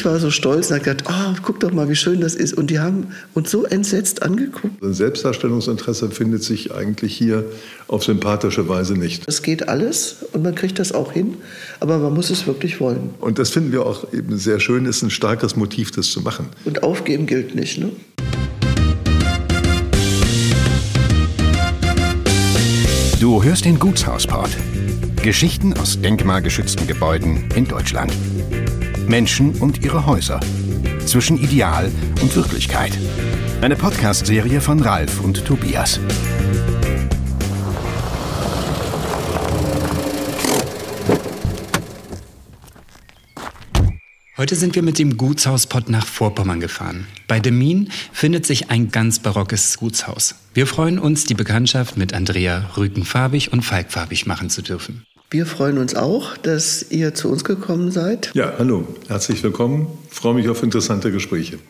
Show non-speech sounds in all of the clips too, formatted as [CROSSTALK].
Ich war so stolz und habe gedacht, oh, guck doch mal, wie schön das ist. Und die haben uns so entsetzt angeguckt. Selbstdarstellungsinteresse findet sich eigentlich hier auf sympathische Weise nicht. Es geht alles und man kriegt das auch hin, aber man muss es wirklich wollen. Und das finden wir auch eben sehr schön, ist ein starkes Motiv, das zu machen. Und aufgeben gilt nicht, ne? Du hörst den Gutshausport. Geschichten aus denkmalgeschützten Gebäuden in Deutschland. Menschen und ihre Häuser. Zwischen Ideal und Wirklichkeit. Eine Podcast-Serie von Ralf und Tobias. Heute sind wir mit dem Gutshauspott nach Vorpommern gefahren. Bei Demin findet sich ein ganz barockes Gutshaus. Wir freuen uns, die Bekanntschaft mit Andrea Rükenfarbig und Falkfarbig machen zu dürfen. Wir freuen uns auch, dass ihr zu uns gekommen seid. Ja, hallo, herzlich willkommen. Ich freue mich auf interessante Gespräche.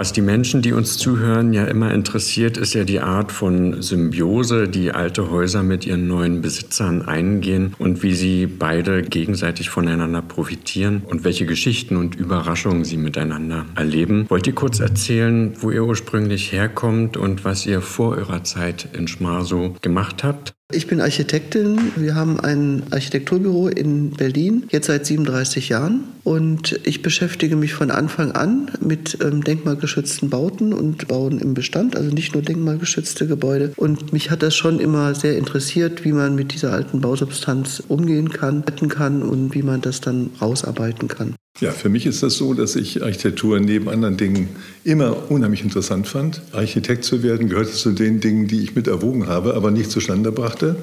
Was die Menschen, die uns zuhören, ja immer interessiert, ist ja die Art von Symbiose, die alte Häuser mit ihren neuen Besitzern eingehen und wie sie beide gegenseitig voneinander profitieren und welche Geschichten und Überraschungen sie miteinander erleben. Wollt ihr kurz erzählen, wo ihr ursprünglich herkommt und was ihr vor eurer Zeit in Schmarsow gemacht habt? Ich bin Architektin. Wir haben ein Architekturbüro in Berlin, jetzt seit 37 Jahren. Und ich beschäftige mich von Anfang an mit ähm, denkmalgeschützten Bauten und Bauen im Bestand, also nicht nur denkmalgeschützte Gebäude. Und mich hat das schon immer sehr interessiert, wie man mit dieser alten Bausubstanz umgehen kann, retten kann und wie man das dann rausarbeiten kann. Ja, für mich ist das so, dass ich Architektur neben anderen Dingen immer unheimlich interessant fand. Architekt zu werden gehörte zu den Dingen, die ich mit erwogen habe, aber nicht zustande brachte.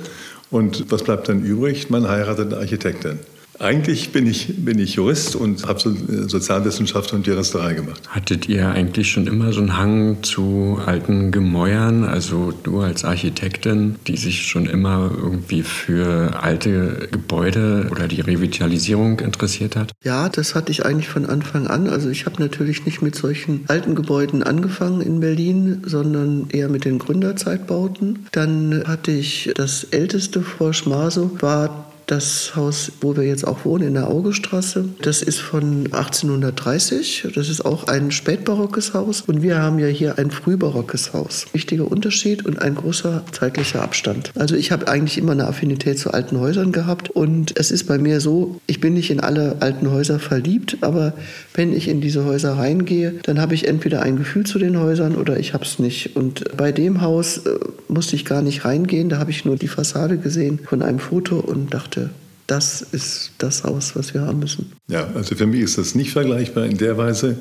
Und was bleibt dann übrig? Man heiratet eine Architektin. Eigentlich bin ich, bin ich Jurist und habe so äh, Sozialwissenschaft und Juristerei gemacht. Hattet ihr eigentlich schon immer so einen Hang zu alten Gemäuern? Also du als Architektin, die sich schon immer irgendwie für alte Gebäude oder die Revitalisierung interessiert hat? Ja, das hatte ich eigentlich von Anfang an. Also ich habe natürlich nicht mit solchen alten Gebäuden angefangen in Berlin, sondern eher mit den Gründerzeitbauten. Dann hatte ich das älteste vor Schmaso, war das Haus, wo wir jetzt auch wohnen, in der Augestraße, das ist von 1830. Das ist auch ein spätbarockes Haus. Und wir haben ja hier ein frühbarockes Haus. Wichtiger Unterschied und ein großer zeitlicher Abstand. Also ich habe eigentlich immer eine Affinität zu alten Häusern gehabt. Und es ist bei mir so, ich bin nicht in alle alten Häuser verliebt, aber wenn ich in diese Häuser reingehe, dann habe ich entweder ein Gefühl zu den Häusern oder ich habe es nicht. Und bei dem Haus äh, musste ich gar nicht reingehen. Da habe ich nur die Fassade gesehen von einem Foto und dachte, das ist das Haus, was wir haben müssen. Ja, also für mich ist das nicht vergleichbar in der Weise.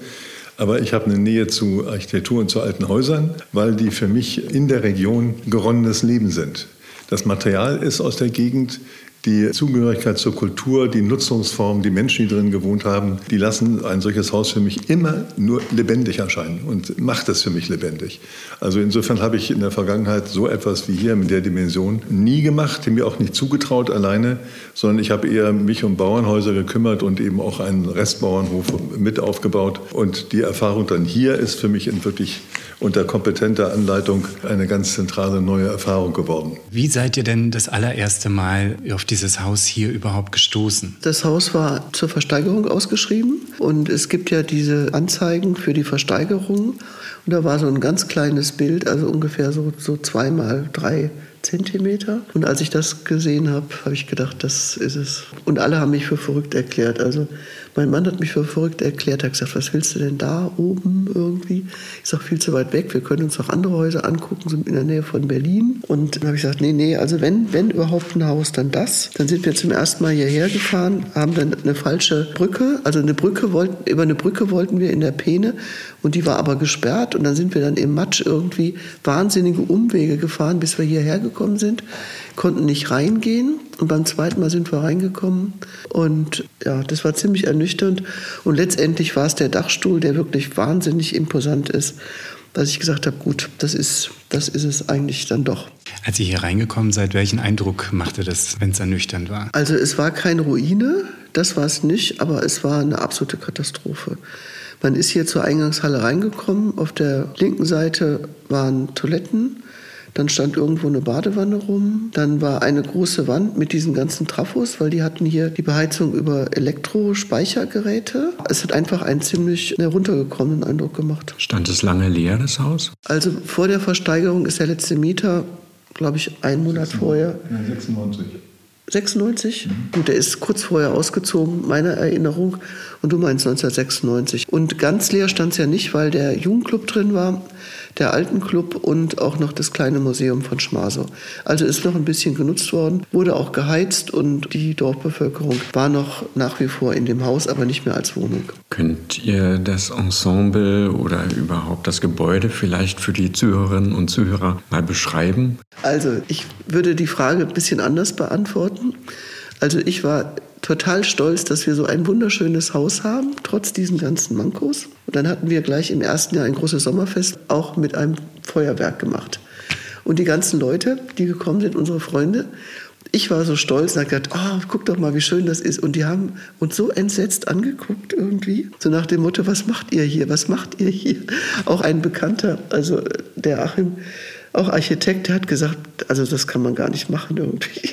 Aber ich habe eine Nähe zu Architektur und zu alten Häusern, weil die für mich in der Region geronnenes Leben sind. Das Material ist aus der Gegend, die Zugehörigkeit zur Kultur, die Nutzungsform, die Menschen, die drin gewohnt haben, die lassen ein solches Haus für mich immer nur lebendig erscheinen und macht es für mich lebendig. Also insofern habe ich in der Vergangenheit so etwas wie hier mit der Dimension nie gemacht, mir auch nicht zugetraut alleine, sondern ich habe eher mich um Bauernhäuser gekümmert und eben auch einen Restbauernhof mit aufgebaut. Und die Erfahrung dann hier ist für mich wirklich unter kompetenter Anleitung eine ganz zentrale neue Erfahrung geworden. Wie seid ihr denn das allererste Mal auf dieses Haus hier überhaupt gestoßen? Das Haus war zur Versteigerung ausgeschrieben und es gibt ja diese Anzeigen für die Versteigerung und da war so ein ganz kleines Bild, also ungefähr so, so zweimal drei Zentimeter. Und als ich das gesehen habe, habe ich gedacht, das ist es. Und alle haben mich für verrückt erklärt. Also mein Mann hat mich für verrückt erklärt, er hat gesagt, was willst du denn da oben irgendwie? Ich sage, viel zu weit weg, wir können uns auch andere Häuser angucken, sind in der Nähe von Berlin. Und dann habe ich gesagt, nee, nee, also wenn, wenn überhaupt ein Haus, dann das. Dann sind wir zum ersten Mal hierher gefahren, haben dann eine falsche Brücke, also eine Brücke wollten, über eine Brücke wollten wir in der Peene und die war aber gesperrt und dann sind wir dann im Matsch irgendwie wahnsinnige Umwege gefahren, bis wir hierher gekommen sind, konnten nicht reingehen und beim zweiten Mal sind wir reingekommen und ja, das war ziemlich ernüchternd. Und letztendlich war es der Dachstuhl, der wirklich wahnsinnig imposant ist, dass ich gesagt habe, gut, das ist, das ist es eigentlich dann doch. Als ihr hier reingekommen seid, welchen Eindruck machte das, wenn es ernüchternd war? Also es war keine Ruine, das war es nicht, aber es war eine absolute Katastrophe. Man ist hier zur Eingangshalle reingekommen. Auf der linken Seite waren Toiletten. Dann stand irgendwo eine Badewanne rum. Dann war eine große Wand mit diesen ganzen Trafos, weil die hatten hier die Beheizung über Elektrospeichergeräte. Es hat einfach einen ziemlich heruntergekommenen Eindruck gemacht. Stand es lange leer, das Haus? Also vor der Versteigerung ist der letzte Mieter, glaube ich, einen Monat 96. vorher. 96. 96? Mhm. Gut, der ist kurz vorher ausgezogen, meiner Erinnerung. Und du meinst 1996. Und ganz leer stand es ja nicht, weil der Jugendclub drin war der Alten Club und auch noch das kleine Museum von Schmasow. Also ist noch ein bisschen genutzt worden, wurde auch geheizt und die Dorfbevölkerung war noch nach wie vor in dem Haus, aber nicht mehr als Wohnung. Könnt ihr das Ensemble oder überhaupt das Gebäude vielleicht für die Zuhörerinnen und Zuhörer mal beschreiben? Also ich würde die Frage ein bisschen anders beantworten. Also ich war total stolz, dass wir so ein wunderschönes Haus haben, trotz diesen ganzen Mankos. Und dann hatten wir gleich im ersten Jahr ein großes Sommerfest auch mit einem Feuerwerk gemacht. Und die ganzen Leute, die gekommen sind, unsere Freunde, ich war so stolz und habe gedacht, oh, guck doch mal, wie schön das ist. Und die haben uns so entsetzt angeguckt irgendwie. So nach dem Motto, was macht ihr hier? Was macht ihr hier? Auch ein Bekannter, also der Achim, auch Architekt, der hat gesagt, also das kann man gar nicht machen irgendwie.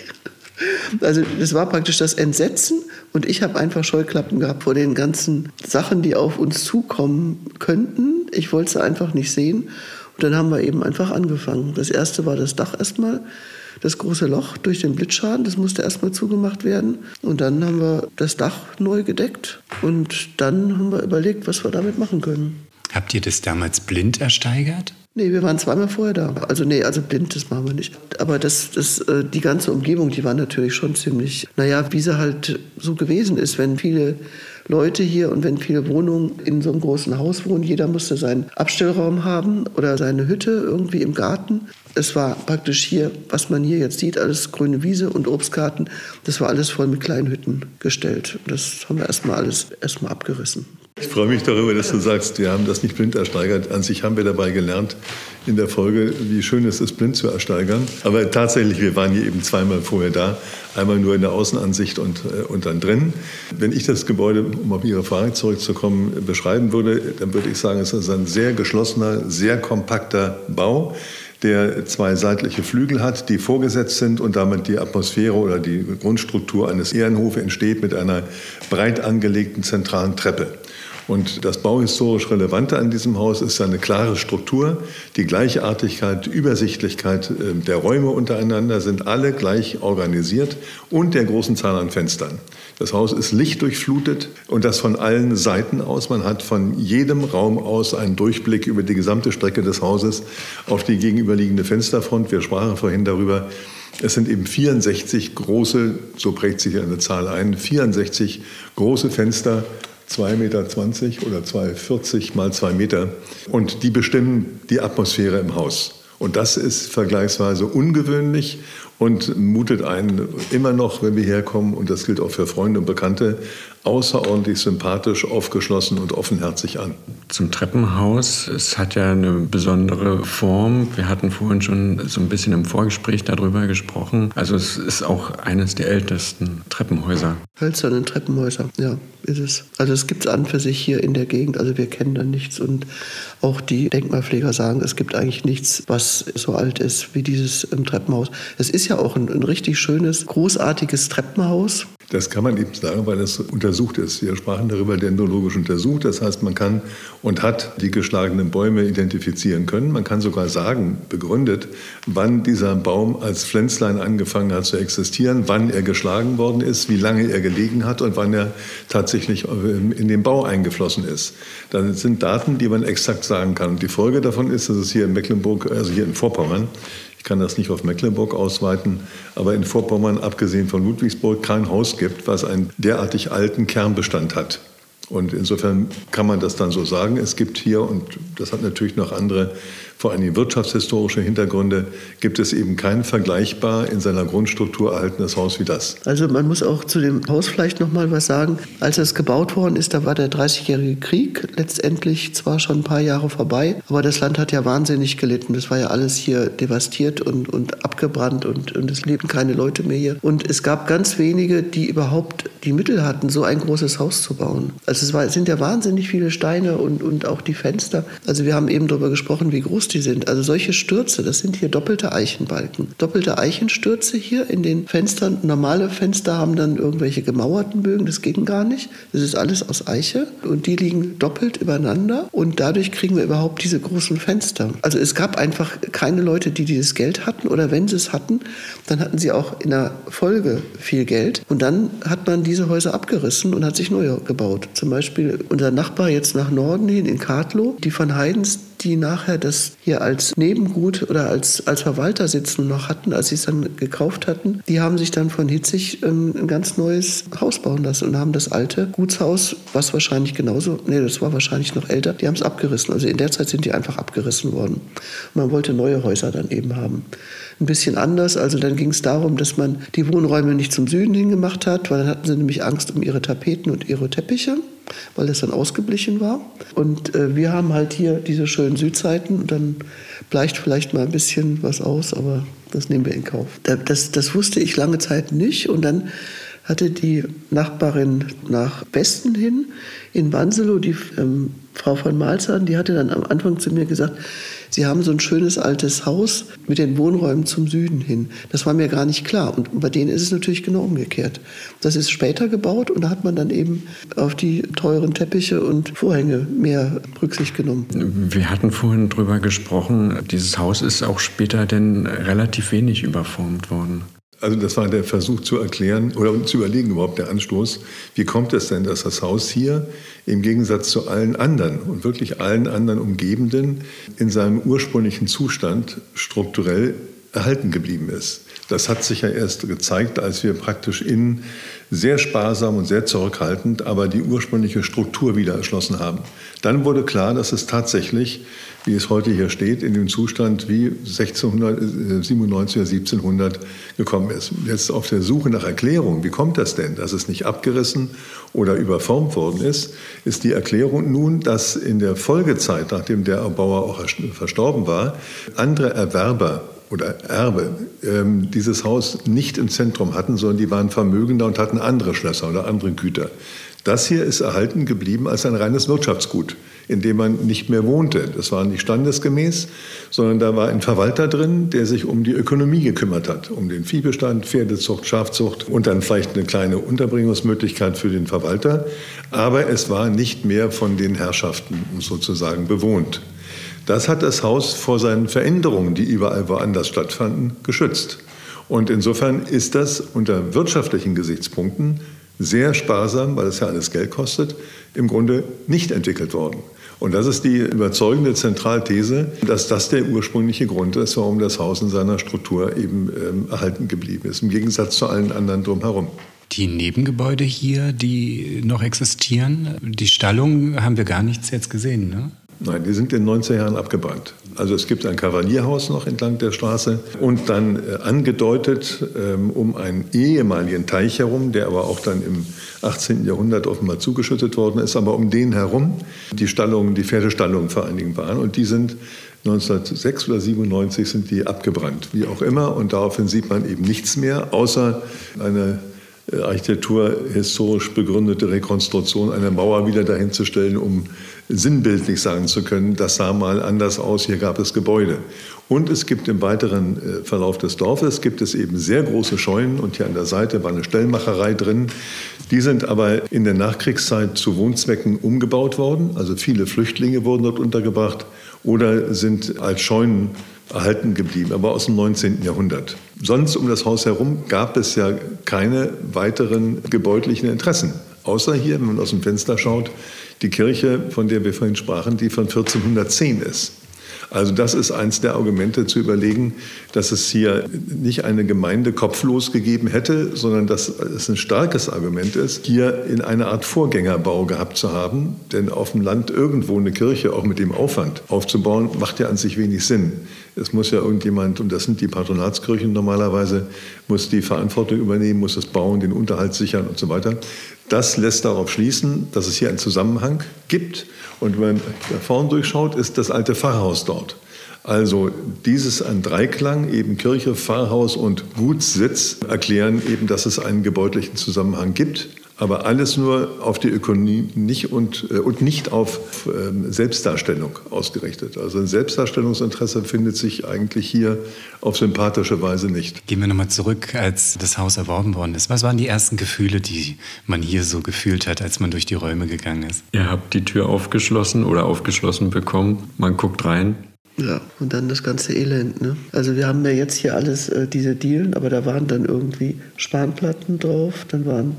Also das war praktisch das Entsetzen und ich habe einfach Scheuklappen gehabt vor den ganzen Sachen, die auf uns zukommen könnten. Ich wollte sie einfach nicht sehen und dann haben wir eben einfach angefangen. Das erste war das Dach erstmal, das große Loch durch den Blitzschaden, das musste erstmal zugemacht werden und dann haben wir das Dach neu gedeckt und dann haben wir überlegt, was wir damit machen können. Habt ihr das damals blind ersteigert? Nee, wir waren zweimal vorher da. Also nee, also blind, das machen wir nicht. Aber das, das, äh, die ganze Umgebung, die war natürlich schon ziemlich, naja, wie sie halt so gewesen ist, wenn viele Leute hier und wenn viele Wohnungen in so einem großen Haus wohnen, jeder musste seinen Abstellraum haben oder seine Hütte irgendwie im Garten. Es war praktisch hier, was man hier jetzt sieht, alles grüne Wiese und Obstgarten. Das war alles voll mit kleinen Hütten gestellt. Das haben wir erstmal alles erstmal abgerissen. Ich freue mich darüber, dass du sagst, wir haben das nicht blind ersteigert. An sich haben wir dabei gelernt in der Folge, wie schön es ist, blind zu ersteigern. Aber tatsächlich, wir waren hier eben zweimal vorher da. Einmal nur in der Außenansicht und, äh, und dann drin. Wenn ich das Gebäude, um auf Ihre Frage zurückzukommen, beschreiben würde, dann würde ich sagen, es ist ein sehr geschlossener, sehr kompakter Bau der zwei seitliche Flügel hat, die vorgesetzt sind und damit die Atmosphäre oder die Grundstruktur eines Ehrenhofes entsteht mit einer breit angelegten zentralen Treppe. Und das bauhistorisch Relevante an diesem Haus ist seine klare Struktur, die Gleichartigkeit, Übersichtlichkeit äh, der Räume untereinander sind alle gleich organisiert und der großen Zahl an Fenstern. Das Haus ist lichtdurchflutet und das von allen Seiten aus. Man hat von jedem Raum aus einen Durchblick über die gesamte Strecke des Hauses auf die gegenüberliegende Fensterfront. Wir sprachen vorhin darüber. Es sind eben 64 große, so prägt sich eine Zahl ein, 64 große Fenster 2,20 Meter oder 2,40 mal 2 Meter. Und die bestimmen die Atmosphäre im Haus. Und das ist vergleichsweise ungewöhnlich und mutet einen immer noch, wenn wir herkommen, und das gilt auch für Freunde und Bekannte, außerordentlich sympathisch, aufgeschlossen und offenherzig an. Zum Treppenhaus, es hat ja eine besondere Form. Wir hatten vorhin schon so ein bisschen im Vorgespräch darüber gesprochen. Also es ist auch eines der ältesten Treppenhäuser. Hölzerne Treppenhäuser, ja, ist es. Also es gibt es an für sich hier in der Gegend. Also wir kennen da nichts und auch die Denkmalpfleger sagen, es gibt eigentlich nichts, was so alt ist wie dieses ähm, Treppenhaus. Es ist ja auch ein, ein richtig schönes, großartiges Treppenhaus. Das kann man eben sagen, weil das untersucht ist. Wir sprachen darüber dendrologisch untersucht. Das heißt, man kann und hat die geschlagenen Bäume identifizieren können. Man kann sogar sagen, begründet, wann dieser Baum als Pflänzlein angefangen hat zu existieren, wann er geschlagen worden ist, wie lange er gelegen hat und wann er tatsächlich äh, in den Bau eingeflossen ist. Das sind Daten, die man exakt sagen kann. Und die Folge davon ist, dass es hier in Mecklenburg, also hier in Vorpommern, ich kann das nicht auf Mecklenburg ausweiten, aber in Vorpommern, abgesehen von Ludwigsburg, kein Haus gibt, was einen derartig alten Kernbestand hat. Und insofern kann man das dann so sagen. Es gibt hier, und das hat natürlich noch andere vor allem wirtschaftshistorische Hintergründe, gibt es eben kein vergleichbar in seiner Grundstruktur erhaltenes Haus wie das. Also man muss auch zu dem Haus vielleicht noch mal was sagen. Als es gebaut worden ist, da war der 30-jährige Krieg letztendlich zwar schon ein paar Jahre vorbei, aber das Land hat ja wahnsinnig gelitten. Das war ja alles hier devastiert und, und abgebrannt und, und es lebten keine Leute mehr hier. Und es gab ganz wenige, die überhaupt die Mittel hatten, so ein großes Haus zu bauen. Also es, war, sind ja wahnsinnig viele Steine und, und auch die Fenster. Also wir haben eben darüber gesprochen, wie groß die sind. Also solche Stürze, das sind hier doppelte Eichenbalken. Doppelte Eichenstürze hier in den Fenstern. Normale Fenster haben dann irgendwelche gemauerten Bögen, das geht gar nicht. Das ist alles aus Eiche und die liegen doppelt übereinander und dadurch kriegen wir überhaupt diese großen Fenster. Also es gab einfach keine Leute, die dieses Geld hatten oder wenn sie es hatten, dann hatten sie auch in der Folge viel Geld und dann hat man diese Häuser abgerissen und hat sich neue gebaut. Zum Beispiel unser Nachbar jetzt nach Norden hin in Kartlow, die von Heidens, die nachher das hier als Nebengut oder als, als Verwalter sitzen noch hatten, als sie es dann gekauft hatten, die haben sich dann von Hitzig ähm, ein ganz neues Haus bauen lassen und haben das alte Gutshaus, was wahrscheinlich genauso, nee, das war wahrscheinlich noch älter, die haben es abgerissen. Also in der Zeit sind die einfach abgerissen worden. man wollte neue Häuser dann eben haben. Ein bisschen anders, also dann ging es darum, dass man die Wohnräume nicht zum Süden hingemacht hat, weil dann hatten sie nämlich Angst um ihre Tapeten und ihre Teppiche weil das dann ausgeblichen war. Und äh, wir haben halt hier diese schönen Südseiten und dann bleicht vielleicht mal ein bisschen was aus, aber das nehmen wir in Kauf. Das, das wusste ich lange Zeit nicht und dann hatte die Nachbarin nach Westen hin in Banselow, die ähm, Frau von Malzahn, die hatte dann am Anfang zu mir gesagt, Sie haben so ein schönes altes Haus mit den Wohnräumen zum Süden hin. Das war mir gar nicht klar. Und bei denen ist es natürlich genau umgekehrt. Das ist später gebaut und da hat man dann eben auf die teuren Teppiche und Vorhänge mehr Rücksicht genommen. Wir hatten vorhin drüber gesprochen, dieses Haus ist auch später denn relativ wenig überformt worden. Also das war der Versuch zu erklären oder zu überlegen überhaupt der Anstoß, wie kommt es denn, dass das Haus hier im Gegensatz zu allen anderen und wirklich allen anderen Umgebenden in seinem ursprünglichen Zustand strukturell erhalten geblieben ist. Das hat sich ja erst gezeigt, als wir praktisch innen sehr sparsam und sehr zurückhaltend, aber die ursprüngliche Struktur wieder erschlossen haben. Dann wurde klar, dass es tatsächlich, wie es heute hier steht, in dem Zustand wie 1697 oder 1700 gekommen ist. Jetzt auf der Suche nach Erklärung, wie kommt das denn, dass es nicht abgerissen oder überformt worden ist, ist die Erklärung nun, dass in der Folgezeit, nachdem der Erbauer auch verstorben war, andere Erwerber oder Erbe ähm, dieses Haus nicht im Zentrum hatten, sondern die waren vermögender und hatten andere Schlösser oder andere Güter. Das hier ist erhalten geblieben als ein reines Wirtschaftsgut, in dem man nicht mehr wohnte. Das war nicht standesgemäß, sondern da war ein Verwalter drin, der sich um die Ökonomie gekümmert hat, um den Viehbestand, Pferdezucht, Schafzucht und dann vielleicht eine kleine Unterbringungsmöglichkeit für den Verwalter. Aber es war nicht mehr von den Herrschaften sozusagen bewohnt. Das hat das Haus vor seinen Veränderungen, die überall woanders stattfanden, geschützt. Und insofern ist das unter wirtschaftlichen Gesichtspunkten sehr sparsam, weil es ja alles Geld kostet, im Grunde nicht entwickelt worden. Und das ist die überzeugende Zentralthese, dass das der ursprüngliche Grund ist, warum das Haus in seiner Struktur eben ähm, erhalten geblieben ist, im Gegensatz zu allen anderen drumherum. Die Nebengebäude hier, die noch existieren, die Stallung haben wir gar nichts jetzt gesehen, ne? Nein, die sind in den 90er Jahren abgebrannt. Also es gibt ein Kavalierhaus noch entlang der Straße und dann äh, angedeutet ähm, um einen ehemaligen Teich herum, der aber auch dann im 18. Jahrhundert offenbar zugeschüttet worden ist, aber um den herum die Stallungen, die Pferdestallungen vor allen Dingen waren und die sind 1906 oder 97 sind die abgebrannt, wie auch immer und daraufhin sieht man eben nichts mehr, außer eine architekturhistorisch begründete Rekonstruktion einer Mauer wieder dahinzustellen, um sinnbildlich sagen zu können, das sah mal anders aus, hier gab es Gebäude. Und es gibt im weiteren äh, Verlauf des Dorfes gibt es eben sehr große Scheunen und hier an der Seite war eine Stellmacherei drin. Die sind aber in der Nachkriegszeit zu Wohnzwecken umgebaut worden. Also viele Flüchtlinge wurden dort untergebracht oder sind als Scheunen erhalten geblieben, aber aus dem 19. Jahrhundert. Sonst um das Haus herum gab es ja keine weiteren gebäudlichen Interessen. Außer hier, wenn man aus dem Fenster schaut, die Kirche, von der wir vorhin sprachen, die von 1410 ist. Also das ist eins der Argumente zu überlegen, dass es hier nicht eine Gemeinde kopflos gegeben hätte, sondern dass es ein starkes Argument ist, hier in eine Art Vorgängerbau gehabt zu haben. Denn auf dem Land irgendwo eine Kirche auch mit dem Aufwand aufzubauen, macht ja an sich wenig Sinn. Es muss ja irgendjemand, und das sind die Patronatskirchen normalerweise, muss die Verantwortung übernehmen, muss das bauen, den Unterhalt sichern und so weiter. Das lässt darauf schließen, dass es hier einen Zusammenhang gibt. Und wenn man da vorn durchschaut, ist das alte Pfarrhaus dort. Also dieses ein Dreiklang, eben Kirche, Pfarrhaus und Gutssitz, erklären eben, dass es einen gebäudlichen Zusammenhang gibt aber alles nur auf die Ökonomie nicht und, äh, und nicht auf ähm, Selbstdarstellung ausgerichtet. Also ein Selbstdarstellungsinteresse findet sich eigentlich hier auf sympathische Weise nicht. Gehen wir nochmal zurück, als das Haus erworben worden ist. Was waren die ersten Gefühle, die man hier so gefühlt hat, als man durch die Räume gegangen ist? Ihr habt die Tür aufgeschlossen oder aufgeschlossen bekommen. Man guckt rein. Ja, und dann das ganze Elend. Ne? Also wir haben ja jetzt hier alles, äh, diese Dielen, aber da waren dann irgendwie Spanplatten drauf, dann waren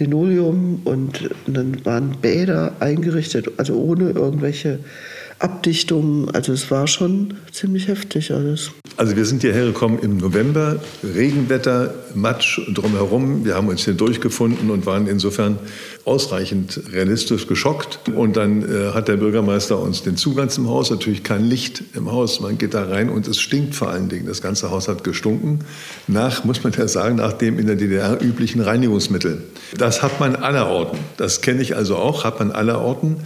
Linoleum und dann waren Bäder eingerichtet, also ohne irgendwelche Abdichtungen. Also es war schon ziemlich heftig alles. Also wir sind hierher gekommen im November, Regenwetter, Matsch drumherum. Wir haben uns hier durchgefunden und waren insofern ausreichend realistisch geschockt. Und dann äh, hat der Bürgermeister uns den Zugang zum Haus, natürlich kein Licht im Haus, man geht da rein und es stinkt vor allen Dingen. Das ganze Haus hat gestunken nach, muss man ja sagen, nach dem in der DDR üblichen Reinigungsmittel. Das hat man allerorten. Das kenne ich also auch, hat man allerorten.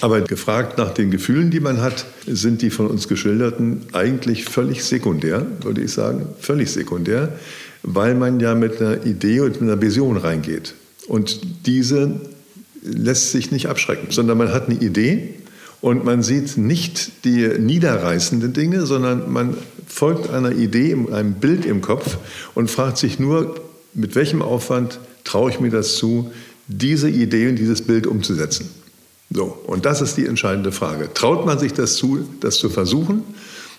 Aber gefragt nach den Gefühlen, die man hat, sind die von uns geschilderten eigentlich völlig sekundär, würde ich sagen, völlig sekundär, weil man ja mit einer Idee und mit einer Vision reingeht. Und diese lässt sich nicht abschrecken, sondern man hat eine Idee und man sieht nicht die niederreißenden Dinge, sondern man folgt einer Idee, einem Bild im Kopf und fragt sich nur, mit welchem Aufwand traue ich mir das zu, diese Idee und dieses Bild umzusetzen. So, und das ist die entscheidende Frage. Traut man sich das zu, das zu versuchen?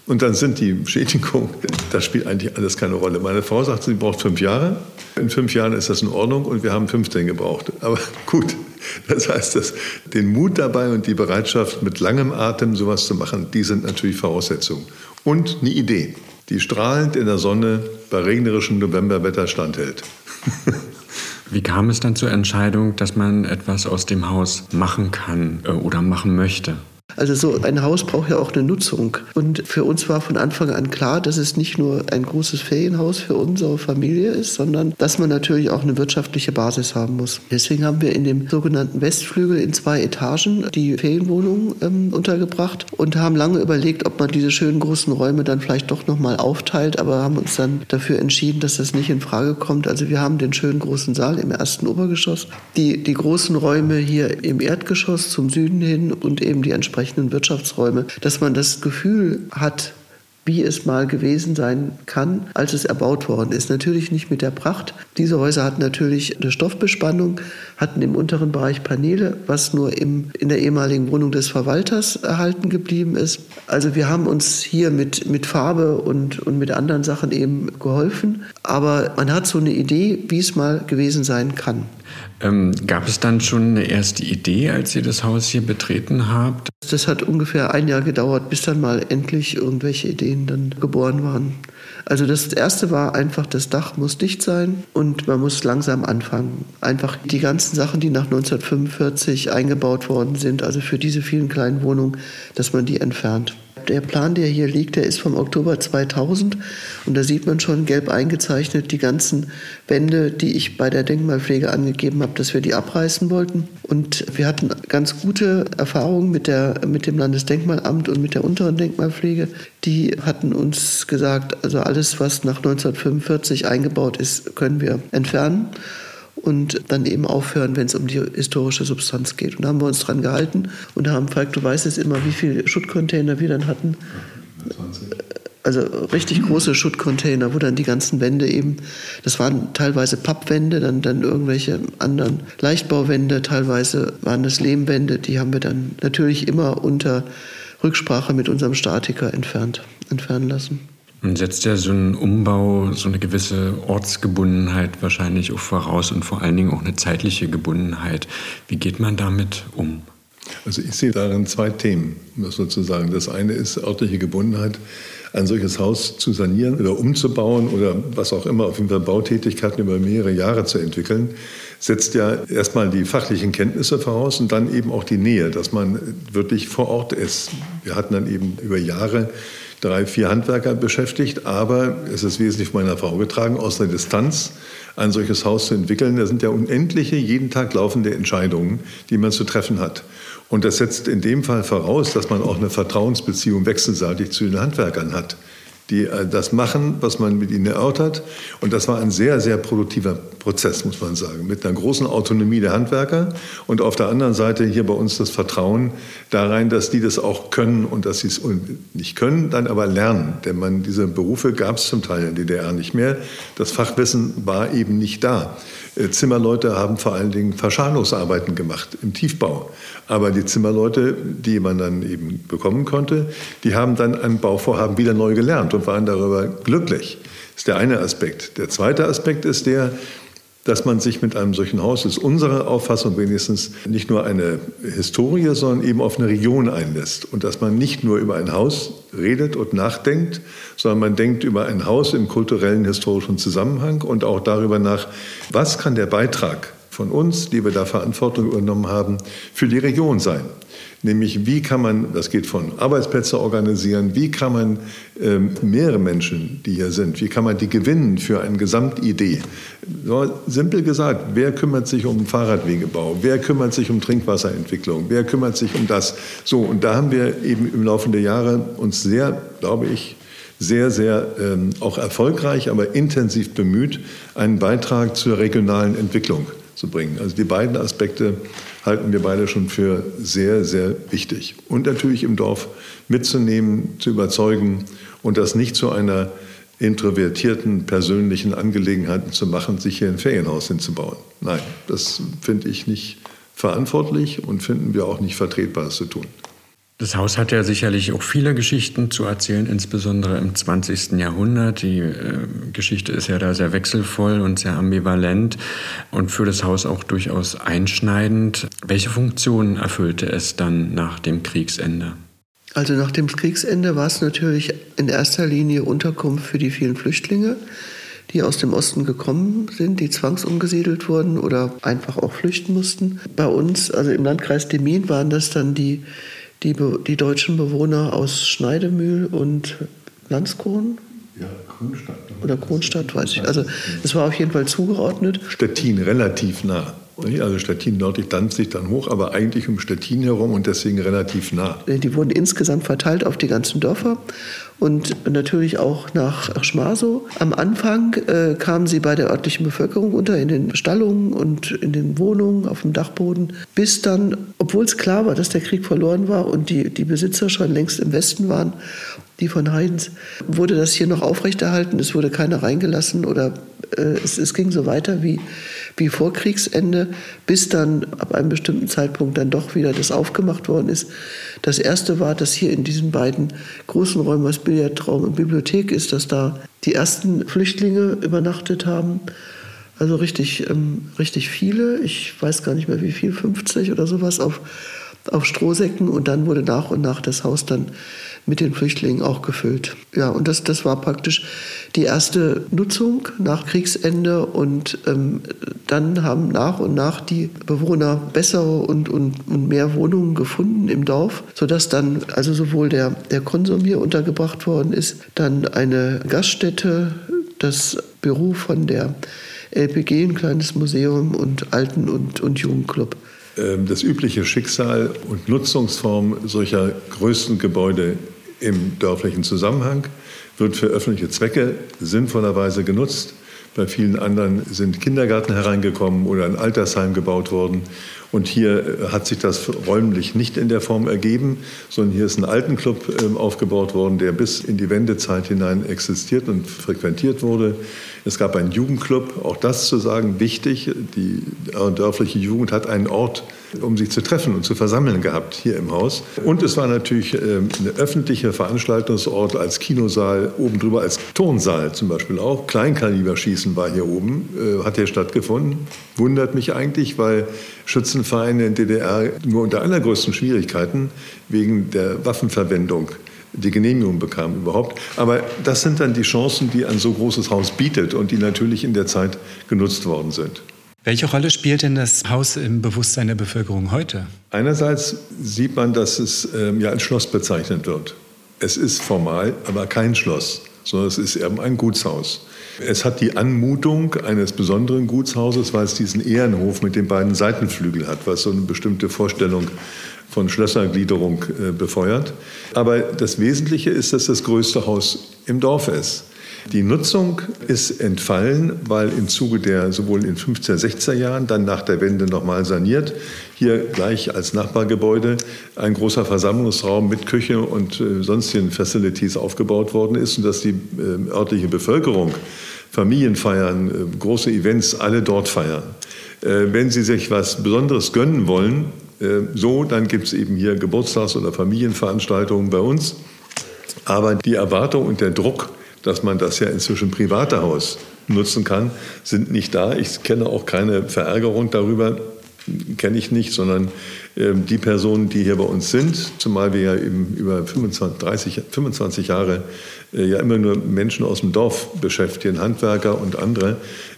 Und dann sind die Schädigungen, [LAUGHS] das spielt eigentlich alles keine Rolle. Meine Frau sagt, sie braucht fünf Jahre. In fünf Jahren ist das in Ordnung und wir haben 15 gebraucht. Aber [LAUGHS] gut, das heißt, dass den Mut dabei und die Bereitschaft, mit langem Atem sowas zu machen, die sind natürlich Voraussetzungen. Und eine Idee, die strahlend in der Sonne bei regnerischem Novemberwetter standhält. [LAUGHS] Wie kam es dann zur Entscheidung, dass man etwas aus dem Haus machen kann äh, oder machen möchte? Also so ein Haus braucht ja auch eine Nutzung. Und für uns war von Anfang an klar, dass es nicht nur ein großes Ferienhaus für unsere Familie ist, sondern dass man natürlich auch eine wirtschaftliche Basis haben muss. Deswegen haben wir in dem sogenannten Westflügel in zwei Etagen die Ferienwohnungen ähm, untergebracht und haben lange überlegt, ob man diese schönen großen Räume dann vielleicht doch nochmal aufteilt, aber haben uns dann dafür entschieden, dass das nicht in Frage kommt. Also wir haben den schönen großen Saal im ersten Obergeschoss, die, die großen Räume hier im Erdgeschoss zum Süden hin und eben die entsprechenden entsprechenden Wirtschaftsräume, dass man das Gefühl hat, wie es mal gewesen sein kann, als es erbaut worden ist. Natürlich nicht mit der Pracht. Diese Häuser hatten natürlich eine Stoffbespannung, hatten im unteren Bereich Paneele, was nur im, in der ehemaligen Wohnung des Verwalters erhalten geblieben ist. Also wir haben uns hier mit, mit Farbe und, und mit anderen Sachen eben geholfen. Aber man hat so eine Idee, wie es mal gewesen sein kann. Ähm, gab es dann schon eine erste Idee, als ihr das Haus hier betreten habt? Das hat ungefähr ein Jahr gedauert, bis dann mal endlich irgendwelche Ideen dann geboren waren. Also das erste war einfach, das Dach muss dicht sein und man muss langsam anfangen. Einfach die ganzen Sachen, die nach 1945 eingebaut worden sind, also für diese vielen kleinen Wohnungen, dass man die entfernt der Plan, der hier liegt, der ist vom Oktober 2000 und da sieht man schon gelb eingezeichnet die ganzen Wände, die ich bei der Denkmalpflege angegeben habe, dass wir die abreißen wollten. Und wir hatten ganz gute Erfahrungen mit, der, mit dem Landesdenkmalamt und mit der unteren Denkmalpflege. Die hatten uns gesagt, also alles, was nach 1945 eingebaut ist, können wir entfernen. Und dann eben aufhören, wenn es um die historische Substanz geht. Und da haben wir uns dran gehalten und haben, Falk, du weißt jetzt immer, wie viele Schuttcontainer wir dann hatten. 20 also richtig große Schuttcontainer, wo dann die ganzen Wände eben, das waren teilweise Pappwände, dann, dann irgendwelche anderen Leichtbauwände, teilweise waren das Lehmwände, die haben wir dann natürlich immer unter Rücksprache mit unserem Statiker entfernt, entfernen lassen. Und setzt ja so ein Umbau so eine gewisse Ortsgebundenheit wahrscheinlich auch voraus und vor allen Dingen auch eine zeitliche Gebundenheit. Wie geht man damit um? Also ich sehe darin zwei Themen, um das sozusagen. Das eine ist örtliche Gebundenheit ein solches Haus zu sanieren oder umzubauen oder was auch immer, auf jeden Fall Bautätigkeiten über mehrere Jahre zu entwickeln, setzt ja erstmal die fachlichen Kenntnisse voraus und dann eben auch die Nähe, dass man wirklich vor Ort ist. Wir hatten dann eben über Jahre drei, vier Handwerker beschäftigt, aber es ist wesentlich von meiner Frau getragen, aus der Distanz ein solches Haus zu entwickeln. Da sind ja unendliche, jeden Tag laufende Entscheidungen, die man zu treffen hat. Und das setzt in dem Fall voraus, dass man auch eine Vertrauensbeziehung wechselseitig zu den Handwerkern hat die äh, das machen, was man mit ihnen erörtert. Und das war ein sehr, sehr produktiver Prozess, muss man sagen, mit einer großen Autonomie der Handwerker und auf der anderen Seite hier bei uns das Vertrauen da rein, dass die das auch können und dass sie es nicht können, dann aber lernen. Denn man, diese Berufe gab es zum Teil in der DDR nicht mehr. Das Fachwissen war eben nicht da. Äh, Zimmerleute haben vor allen Dingen Verschanungsarbeiten gemacht im Tiefbau. Aber die Zimmerleute, die man dann eben bekommen konnte, die haben dann ein Bauvorhaben wieder neu gelernt und waren darüber glücklich. Das ist der eine Aspekt. Der zweite Aspekt ist der, dass man sich mit einem solchen Haus, ist unsere Auffassung wenigstens, nicht nur eine Historie, sondern eben auf eine Region einlässt. Und dass man nicht nur über ein Haus redet und nachdenkt, sondern man denkt über ein Haus im kulturellen, historischen Zusammenhang und auch darüber nach, was kann der Beitrag von uns, die wir da Verantwortung übernommen haben, für die Region sein. Nämlich, wie kann man, das geht von Arbeitsplätze organisieren, wie kann man ähm, mehrere Menschen, die hier sind, wie kann man die gewinnen für eine Gesamtidee? So, simpel gesagt, wer kümmert sich um Fahrradwegebau? Wer kümmert sich um Trinkwasserentwicklung? Wer kümmert sich um das? So, und da haben wir eben im Laufe der Jahre uns sehr, glaube ich, sehr, sehr ähm, auch erfolgreich, aber intensiv bemüht, einen Beitrag zur regionalen Entwicklung zu bringen. Also die beiden Aspekte halten wir beide schon für sehr, sehr wichtig. Und natürlich im Dorf mitzunehmen, zu überzeugen und das nicht zu einer introvertierten persönlichen Angelegenheit zu machen, sich hier ein Ferienhaus hinzubauen. Nein, das finde ich nicht verantwortlich und finden wir auch nicht vertretbar, das zu tun. Das Haus hat ja sicherlich auch viele Geschichten zu erzählen, insbesondere im 20. Jahrhundert. Die äh, Geschichte ist ja da sehr wechselvoll und sehr ambivalent und für das Haus auch durchaus einschneidend. Welche Funktion erfüllte es dann nach dem Kriegsende? Also nach dem Kriegsende war es natürlich in erster Linie Unterkunft für die vielen Flüchtlinge, die aus dem Osten gekommen sind, die zwangsumgesiedelt wurden oder einfach auch flüchten mussten. Bei uns, also im Landkreis Demmin, waren das dann die die, die deutschen Bewohner aus Schneidemühl und Landskron. Ja, Kronstadt. Oder Kronstadt, weiß ich. Also es war auf jeden Fall zugeordnet. Stettin, relativ nah. Also Stettin nördlich Danzig dann hoch, aber eigentlich um Stettin herum und deswegen relativ nah. Die wurden insgesamt verteilt auf die ganzen Dörfer und natürlich auch nach Schmasow. Am Anfang äh, kamen sie bei der örtlichen Bevölkerung unter, in den Stallungen und in den Wohnungen, auf dem Dachboden, bis dann, obwohl es klar war, dass der Krieg verloren war und die, die Besitzer schon längst im Westen waren, die von Heidens, wurde das hier noch aufrechterhalten. Es wurde keiner reingelassen oder äh, es, es ging so weiter wie wie vor Kriegsende, bis dann ab einem bestimmten Zeitpunkt dann doch wieder das aufgemacht worden ist. Das erste war, dass hier in diesen beiden großen Räumen, was Billardraum und Bibliothek ist, dass da die ersten Flüchtlinge übernachtet haben. Also richtig, ähm, richtig viele. Ich weiß gar nicht mehr wie viel, 50 oder sowas auf, auf Strohsäcken. Und dann wurde nach und nach das Haus dann mit den Flüchtlingen auch gefüllt. Ja, und das, das war praktisch die erste Nutzung nach Kriegsende und ähm, dann haben nach und nach die Bewohner bessere und, und, und mehr Wohnungen gefunden im Dorf, sodass dann also sowohl der, der Konsum hier untergebracht worden ist, dann eine Gaststätte, das Büro von der LPG, ein kleines Museum und Alten- und, und Jugendclub. Ähm, das übliche Schicksal und Nutzungsform solcher größten Gebäude im dörflichen Zusammenhang, wird für öffentliche Zwecke sinnvollerweise genutzt. Bei vielen anderen sind Kindergärten hereingekommen oder ein Altersheim gebaut worden. Und hier äh, hat sich das räumlich nicht in der Form ergeben, sondern hier ist ein Altenclub ähm, aufgebaut worden, der bis in die Wendezeit hinein existiert und frequentiert wurde. Es gab einen Jugendclub, auch das zu sagen, wichtig. Die dörfliche Jugend hat einen Ort, um sich zu treffen und zu versammeln gehabt hier im Haus. Und es war natürlich ähm, eine öffentliche Veranstaltungsort als Kinosaal, oben drüber als Turnsaal zum Beispiel auch. Kleinkaliberschießen war hier oben, äh, hat hier stattgefunden. Wundert mich eigentlich, weil Schützenvereine in DDR nur unter allergrößten Schwierigkeiten wegen der Waffenverwendung die Genehmigung bekam überhaupt. Aber das sind dann die Chancen, die ein so großes Haus bietet und die natürlich in der Zeit genutzt worden sind. Welche Rolle spielt denn das Haus im Bewusstsein der Bevölkerung heute? Einerseits sieht man, dass es ähm, ja als Schloss bezeichnet wird. Es ist formal, aber kein Schloss, sondern es ist eben ein Gutshaus. Es hat die Anmutung eines besonderen Gutshauses, weil es diesen Ehrenhof mit den beiden Seitenflügeln hat, was so eine bestimmte Vorstellung von Schlössergliederung äh, befeuert. Aber das Wesentliche ist, dass das größte Haus im Dorf ist. Die Nutzung ist entfallen, weil im Zuge der sowohl in 15er, 16er Jahren, dann nach der Wende nochmal saniert, hier gleich als Nachbargebäude ein großer Versammlungsraum mit Küche und äh, sonstigen Facilities aufgebaut worden ist und dass die äh, örtliche Bevölkerung Familien feiern, äh, große Events, alle dort feiern. Äh, wenn Sie sich was Besonderes gönnen wollen, äh, so, dann gibt es eben hier Geburtstags- oder Familienveranstaltungen bei uns. Aber die Erwartung und der Druck, dass man das ja inzwischen private Haus nutzen kann, sind nicht da. Ich kenne auch keine Verärgerung darüber, kenne ich nicht, sondern äh, die Personen, die hier bei uns sind, zumal wir ja eben über 25, 30, 25 Jahre äh, ja immer nur Menschen aus dem Dorf beschäftigen, Handwerker und andere,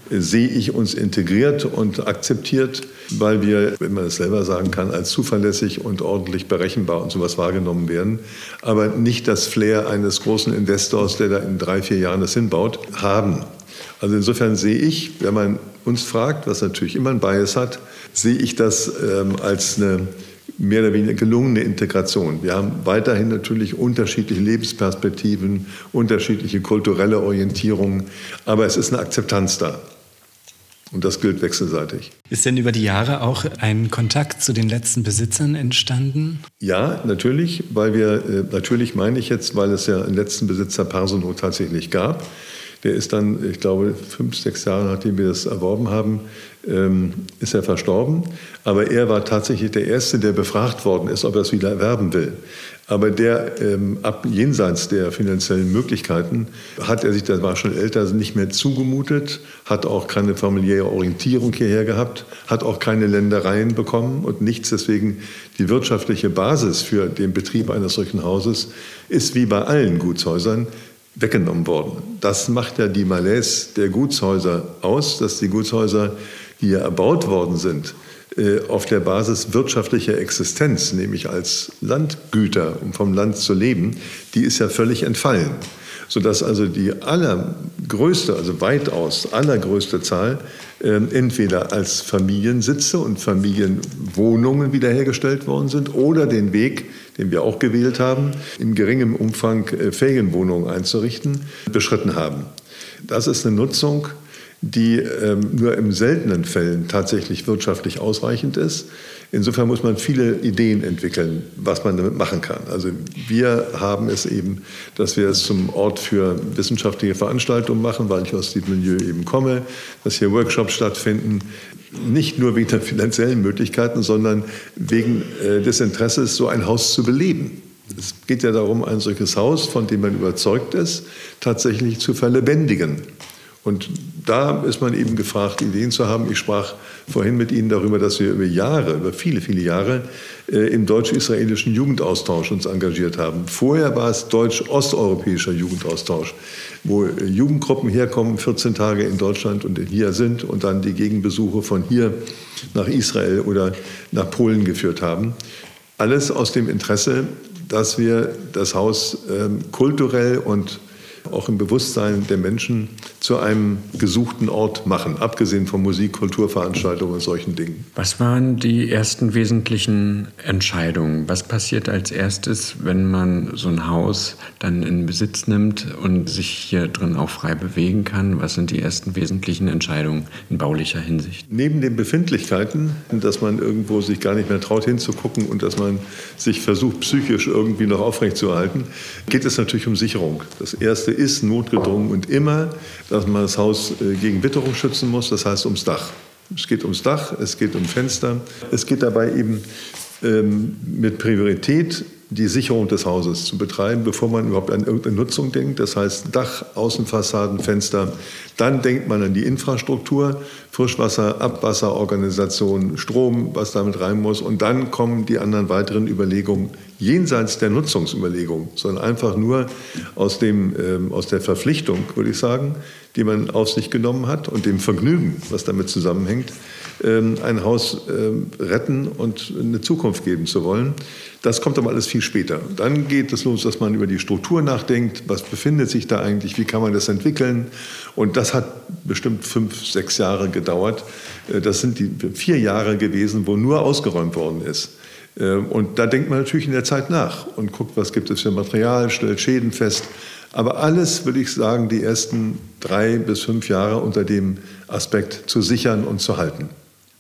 sehe ich uns integriert und akzeptiert, weil wir, wenn man es selber sagen kann, als zuverlässig und ordentlich berechenbar und sowas wahrgenommen werden, aber nicht das Flair eines großen Investors, der da in drei, vier Jahren das hinbaut, haben. Also insofern sehe ich, wenn man uns fragt, was natürlich immer ein Bias hat, sehe ich das ähm, als eine mehr oder weniger gelungene Integration. Wir haben weiterhin natürlich unterschiedliche Lebensperspektiven, unterschiedliche kulturelle Orientierungen, aber es ist eine Akzeptanz da. Und das gilt wechselseitig. Ist denn über die Jahre auch ein Kontakt zu den letzten Besitzern entstanden? Ja, natürlich, weil wir, äh, natürlich meine ich jetzt, weil es ja einen letzten Besitzer Persono tatsächlich gab. Der ist dann, ich glaube, fünf, sechs Jahre nachdem wir das erworben haben, ähm, ist er verstorben. Aber er war tatsächlich der Erste, der befragt worden ist, ob er es wieder erwerben will. Aber der ähm, ab jenseits der finanziellen Möglichkeiten hat er sich, der war schon älter, nicht mehr zugemutet, hat auch keine familiäre Orientierung hierher gehabt, hat auch keine Ländereien bekommen und nichts. Deswegen die wirtschaftliche Basis für den Betrieb eines solchen Hauses ist wie bei allen Gutshäusern weggenommen worden. Das macht ja die Malaise der Gutshäuser aus, dass die Gutshäuser, die ja erbaut worden sind, auf der Basis wirtschaftlicher Existenz, nämlich als Landgüter, um vom Land zu leben, die ist ja völlig entfallen. Sodass also die allergrößte, also weitaus allergrößte Zahl äh, entweder als Familiensitze und Familienwohnungen wiederhergestellt worden sind oder den Weg, den wir auch gewählt haben, in geringem Umfang äh, Ferienwohnungen einzurichten, beschritten haben. Das ist eine Nutzung, die ähm, nur in seltenen Fällen tatsächlich wirtschaftlich ausreichend ist. Insofern muss man viele Ideen entwickeln, was man damit machen kann. Also wir haben es eben, dass wir es zum Ort für wissenschaftliche Veranstaltungen machen, weil ich aus diesem Milieu eben komme, dass hier Workshops stattfinden, nicht nur wegen der finanziellen Möglichkeiten, sondern wegen äh, des Interesses, so ein Haus zu beleben. Es geht ja darum, ein solches Haus, von dem man überzeugt ist, tatsächlich zu verlebendigen. Und da ist man eben gefragt, Ideen zu haben. Ich sprach vorhin mit Ihnen darüber, dass wir über Jahre, über viele, viele Jahre äh, im deutsch-israelischen Jugendaustausch uns engagiert haben. Vorher war es deutsch-osteuropäischer Jugendaustausch, wo Jugendgruppen herkommen, 14 Tage in Deutschland und hier sind und dann die Gegenbesuche von hier nach Israel oder nach Polen geführt haben. Alles aus dem Interesse, dass wir das Haus äh, kulturell und auch im Bewusstsein der Menschen zu einem gesuchten Ort machen, abgesehen von Musik, Kulturveranstaltungen und solchen Dingen. Was waren die ersten wesentlichen Entscheidungen? Was passiert als erstes, wenn man so ein Haus dann in Besitz nimmt und sich hier drin auch frei bewegen kann? Was sind die ersten wesentlichen Entscheidungen in baulicher Hinsicht? Neben den Befindlichkeiten, dass man irgendwo sich gar nicht mehr traut hinzugucken und dass man sich versucht, psychisch irgendwie noch aufrechtzuerhalten, geht es natürlich um Sicherung. Das erste ist notgedrungen und immer, dass man das Haus äh, gegen Witterung schützen muss, das heißt ums Dach. Es geht ums Dach, es geht um Fenster. Es geht dabei eben mit Priorität die Sicherung des Hauses zu betreiben, bevor man überhaupt an irgendeine Nutzung denkt. Das heißt Dach, Außenfassaden, Fenster. Dann denkt man an die Infrastruktur, Frischwasser, Abwasserorganisation, Strom, was damit rein muss. Und dann kommen die anderen weiteren Überlegungen jenseits der Nutzungsüberlegung, sondern einfach nur aus, dem, ähm, aus der Verpflichtung, würde ich sagen, die man auf sich genommen hat und dem Vergnügen, was damit zusammenhängt, ähm, ein Haus ähm, retten und eine Zukunft geben zu wollen. Das kommt aber alles viel später. Dann geht es los, dass man über die Struktur nachdenkt. Was befindet sich da eigentlich? Wie kann man das entwickeln? Und das hat bestimmt fünf, sechs Jahre gedauert. Äh, das sind die vier Jahre gewesen, wo nur ausgeräumt worden ist. Ähm, und da denkt man natürlich in der Zeit nach und guckt, was gibt es für Material, stellt Schäden fest. Aber alles, würde ich sagen, die ersten drei bis fünf Jahre unter dem Aspekt zu sichern und zu halten.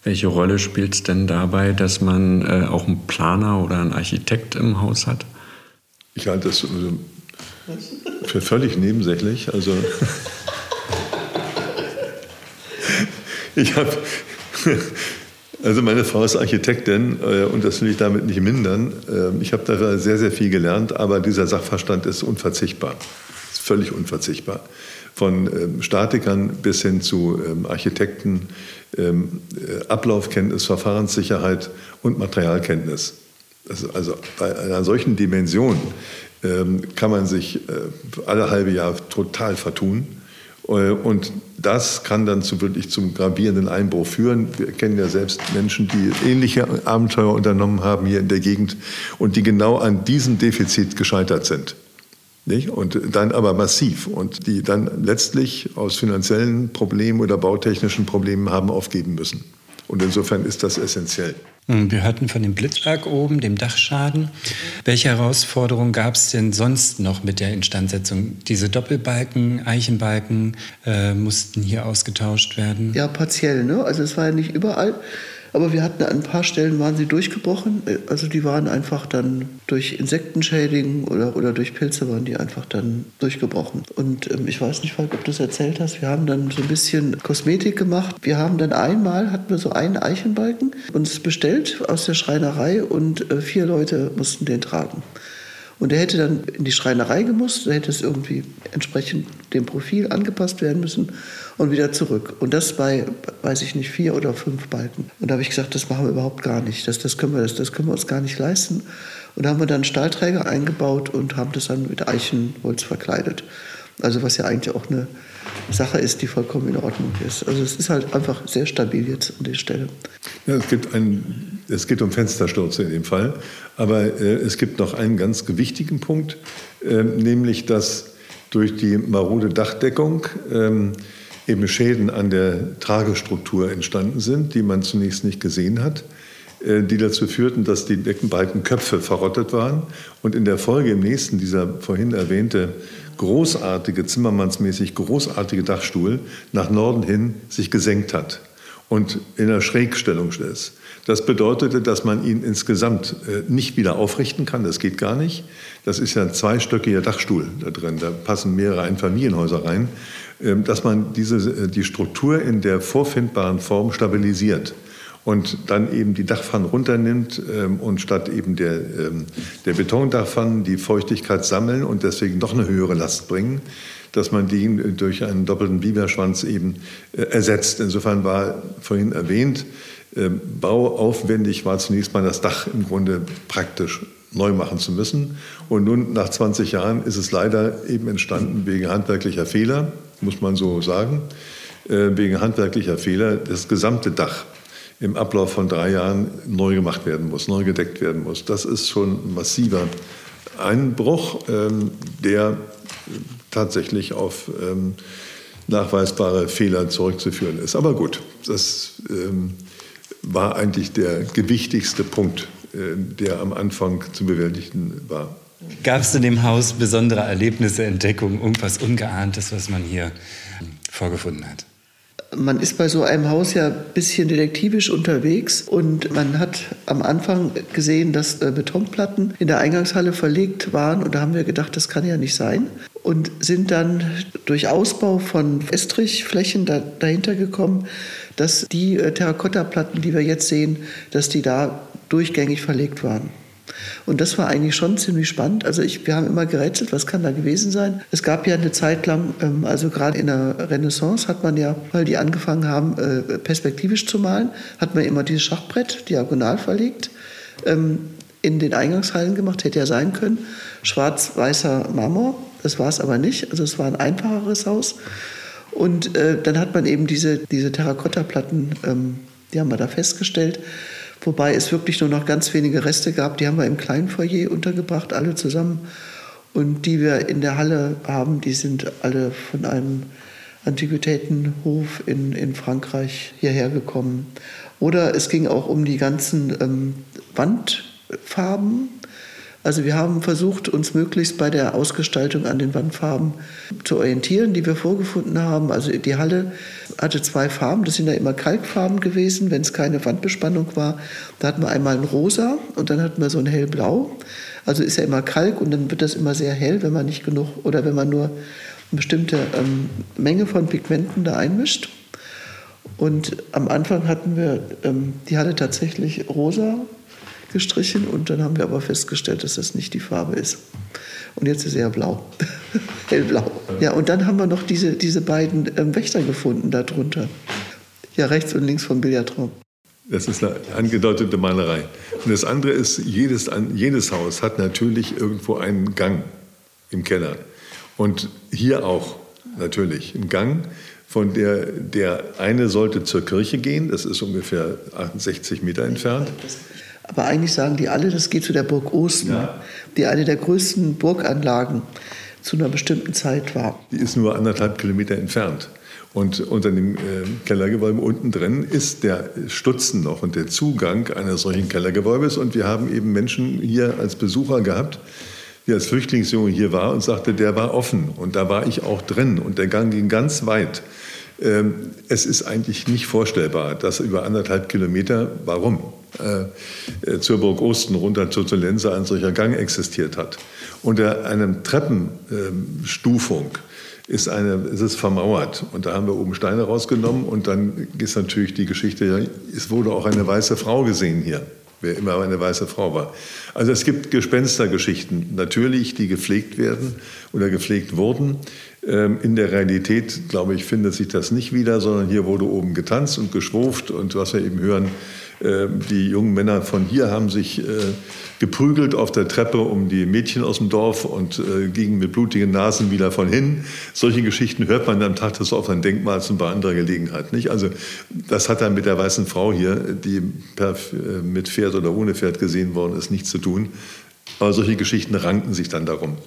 Welche Rolle spielt es denn dabei, dass man äh, auch einen Planer oder einen Architekt im Haus hat? Ich halte das für völlig nebensächlich. Also [LAUGHS] ich habe also meine Frau ist Architektin äh, und das will ich damit nicht mindern. Äh, ich habe da sehr, sehr viel gelernt, aber dieser Sachverstand ist unverzichtbar. Ist völlig unverzichtbar. Von ähm, Statikern bis hin zu ähm, Architekten, ähm, äh, Ablaufkenntnis, Verfahrenssicherheit und Materialkenntnis. also bei einer solchen Dimension kann man sich alle halbe Jahr total vertun. Äh, und das kann dann zu wirklich zum gravierenden Einbruch führen. Wir kennen ja selbst Menschen, die ähnliche Abenteuer unternommen haben hier in der Gegend und die genau an diesem Defizit gescheitert sind. Nicht? Und dann aber massiv und die dann letztlich aus finanziellen Problemen oder bautechnischen Problemen haben aufgeben müssen. Und insofern ist das essentiell. Hm, wir hörten von dem Blitzwerk oben, dem Dachschaden. Welche Herausforderungen gab es denn sonst noch mit der Instandsetzung? Diese Doppelbalken, Eichenbalken äh, mussten hier ausgetauscht werden? Ja, partiell. Ne? Also es war ja nicht überall. Aber wir hatten an ein paar Stellen waren sie durchgebrochen. Also die waren einfach dann durch Insektenschädigen oder, oder durch Pilze waren die einfach dann durchgebrochen. Und ähm, ich weiß nicht, Falk, ob du es erzählt hast. Wir haben dann so ein bisschen Kosmetik gemacht. Wir haben dann einmal, hatten wir so einen Eichenbalken uns bestellt aus der Schreinerei und äh, vier Leute mussten den tragen. Und der hätte dann in die Schreinerei gemusst, da hätte es irgendwie entsprechend dem Profil angepasst werden müssen und wieder zurück. Und das bei, weiß ich nicht, vier oder fünf Balken. Und da habe ich gesagt, das machen wir überhaupt gar nicht. Das, das, können wir, das, das können wir uns gar nicht leisten. Und da haben wir dann Stahlträger eingebaut und haben das dann mit Eichenholz verkleidet. Also was ja eigentlich auch eine Sache ist, die vollkommen in Ordnung ist. Also es ist halt einfach sehr stabil jetzt an der Stelle. Ja, es, gibt ein, es geht um Fensterstürze in dem Fall, aber äh, es gibt noch einen ganz gewichtigen Punkt, äh, nämlich dass durch die marode Dachdeckung ähm, eben Schäden an der Tragestruktur entstanden sind, die man zunächst nicht gesehen hat, äh, die dazu führten, dass die Deckenbalkenköpfe verrottet waren und in der Folge im nächsten dieser vorhin erwähnte großartige, zimmermannsmäßig großartige Dachstuhl nach Norden hin sich gesenkt hat und in einer Schrägstellung ist. Das bedeutete, dass man ihn insgesamt äh, nicht wieder aufrichten kann. Das geht gar nicht. Das ist ja ein zweistöckiger Dachstuhl da drin. Da passen mehrere Einfamilienhäuser rein. Ähm, dass man diese, äh, die Struktur in der vorfindbaren Form stabilisiert und dann eben die Dachpfannen runternimmt ähm, und statt eben der, ähm, der Betondachpfannen die Feuchtigkeit sammeln und deswegen noch eine höhere Last bringen, dass man die durch einen doppelten Biberschwanz eben äh, ersetzt. Insofern war vorhin erwähnt, äh, bauaufwendig war zunächst mal das Dach im Grunde praktisch neu machen zu müssen. Und nun nach 20 Jahren ist es leider eben entstanden wegen handwerklicher Fehler muss man so sagen, äh, wegen handwerklicher Fehler das gesamte Dach im Ablauf von drei Jahren neu gemacht werden muss, neu gedeckt werden muss. Das ist schon ein massiver Einbruch, ähm, der tatsächlich auf ähm, nachweisbare Fehler zurückzuführen ist. Aber gut, das ähm, war eigentlich der gewichtigste Punkt, äh, der am Anfang zu bewältigen war. Gab es in dem Haus besondere Erlebnisse, Entdeckungen, irgendwas Ungeahntes, was man hier vorgefunden hat? Man ist bei so einem Haus ja ein bisschen detektivisch unterwegs und man hat am Anfang gesehen, dass äh, Betonplatten in der Eingangshalle verlegt waren und da haben wir gedacht, das kann ja nicht sein und sind dann durch Ausbau von Estrichflächen da, dahinter gekommen, dass die äh, Terrakottaplatten, die wir jetzt sehen, dass die da durchgängig verlegt waren. Und das war eigentlich schon ziemlich spannend. Also ich, wir haben immer gerätselt, was kann da gewesen sein. Es gab ja eine Zeit lang, ähm, also gerade in der Renaissance hat man ja, weil die angefangen haben, äh, perspektivisch zu malen, hat man immer dieses Schachbrett diagonal verlegt. Ähm, in den Eingangshallen gemacht, hätte ja sein können. Schwarz-weißer Marmor, das war es aber nicht. Also es war ein einfacheres Haus. Und äh, dann hat man eben diese, diese Terrakotta-Platten, ähm, die haben wir da festgestellt. Wobei es wirklich nur noch ganz wenige Reste gab. Die haben wir im kleinen Foyer untergebracht, alle zusammen. Und die wir in der Halle haben, die sind alle von einem Antiquitätenhof in, in Frankreich hierher gekommen. Oder es ging auch um die ganzen ähm, Wandfarben. Also wir haben versucht, uns möglichst bei der Ausgestaltung an den Wandfarben zu orientieren, die wir vorgefunden haben. Also die Halle hatte zwei Farben, das sind ja immer Kalkfarben gewesen, wenn es keine Wandbespannung war. Da hatten wir einmal ein Rosa und dann hatten wir so ein hellblau. Also ist ja immer Kalk und dann wird das immer sehr hell, wenn man nicht genug oder wenn man nur eine bestimmte ähm, Menge von Pigmenten da einmischt. Und am Anfang hatten wir, ähm, die hatte tatsächlich rosa gestrichen und dann haben wir aber festgestellt, dass das nicht die Farbe ist. Und jetzt ist er blau, [LAUGHS] hellblau. Ja, und dann haben wir noch diese, diese beiden ähm, Wächter gefunden darunter. Ja, rechts und links vom Billardraum. Das ist eine angedeutete Malerei. Und das andere ist, jedes, jedes Haus hat natürlich irgendwo einen Gang im Keller. Und hier auch natürlich ein Gang, von der der eine sollte zur Kirche gehen, das ist ungefähr 68 Meter entfernt. Aber eigentlich sagen die alle, das geht zu der Burg Osten, ja. die eine der größten Burganlagen zu einer bestimmten Zeit war. Die ist nur anderthalb Kilometer entfernt. Und unter dem äh, Kellergewölbe unten drin ist der Stutzen noch und der Zugang eines solchen Kellergewölbes. Und wir haben eben Menschen hier als Besucher gehabt, die als Flüchtlingsjunge hier war und sagte, der war offen. Und da war ich auch drin. Und der Gang ging ganz weit. Ähm, es ist eigentlich nicht vorstellbar, dass über anderthalb Kilometer, warum? Äh, äh, zur Burg Osten runter zur Lense ein solcher Gang existiert hat. Unter einer Treppenstufung ist, eine, ist es vermauert. Und da haben wir oben Steine rausgenommen und dann ist natürlich die Geschichte, es wurde auch eine weiße Frau gesehen hier, wer immer eine weiße Frau war. Also es gibt Gespenstergeschichten, natürlich, die gepflegt werden oder gepflegt wurden. Ähm, in der Realität, glaube ich, findet sich das nicht wieder, sondern hier wurde oben getanzt und geschwurft und was wir eben hören, die jungen Männer von hier haben sich äh, geprügelt auf der Treppe um die Mädchen aus dem Dorf und äh, gingen mit blutigen Nasen wieder von hin. Solche Geschichten hört man am Tag des offenen Denkmals und bei anderer Gelegenheit nicht. Also das hat dann mit der weißen Frau hier, die per, äh, mit Pferd oder ohne Pferd gesehen worden ist, nichts zu tun. Aber solche Geschichten ranken sich dann darum.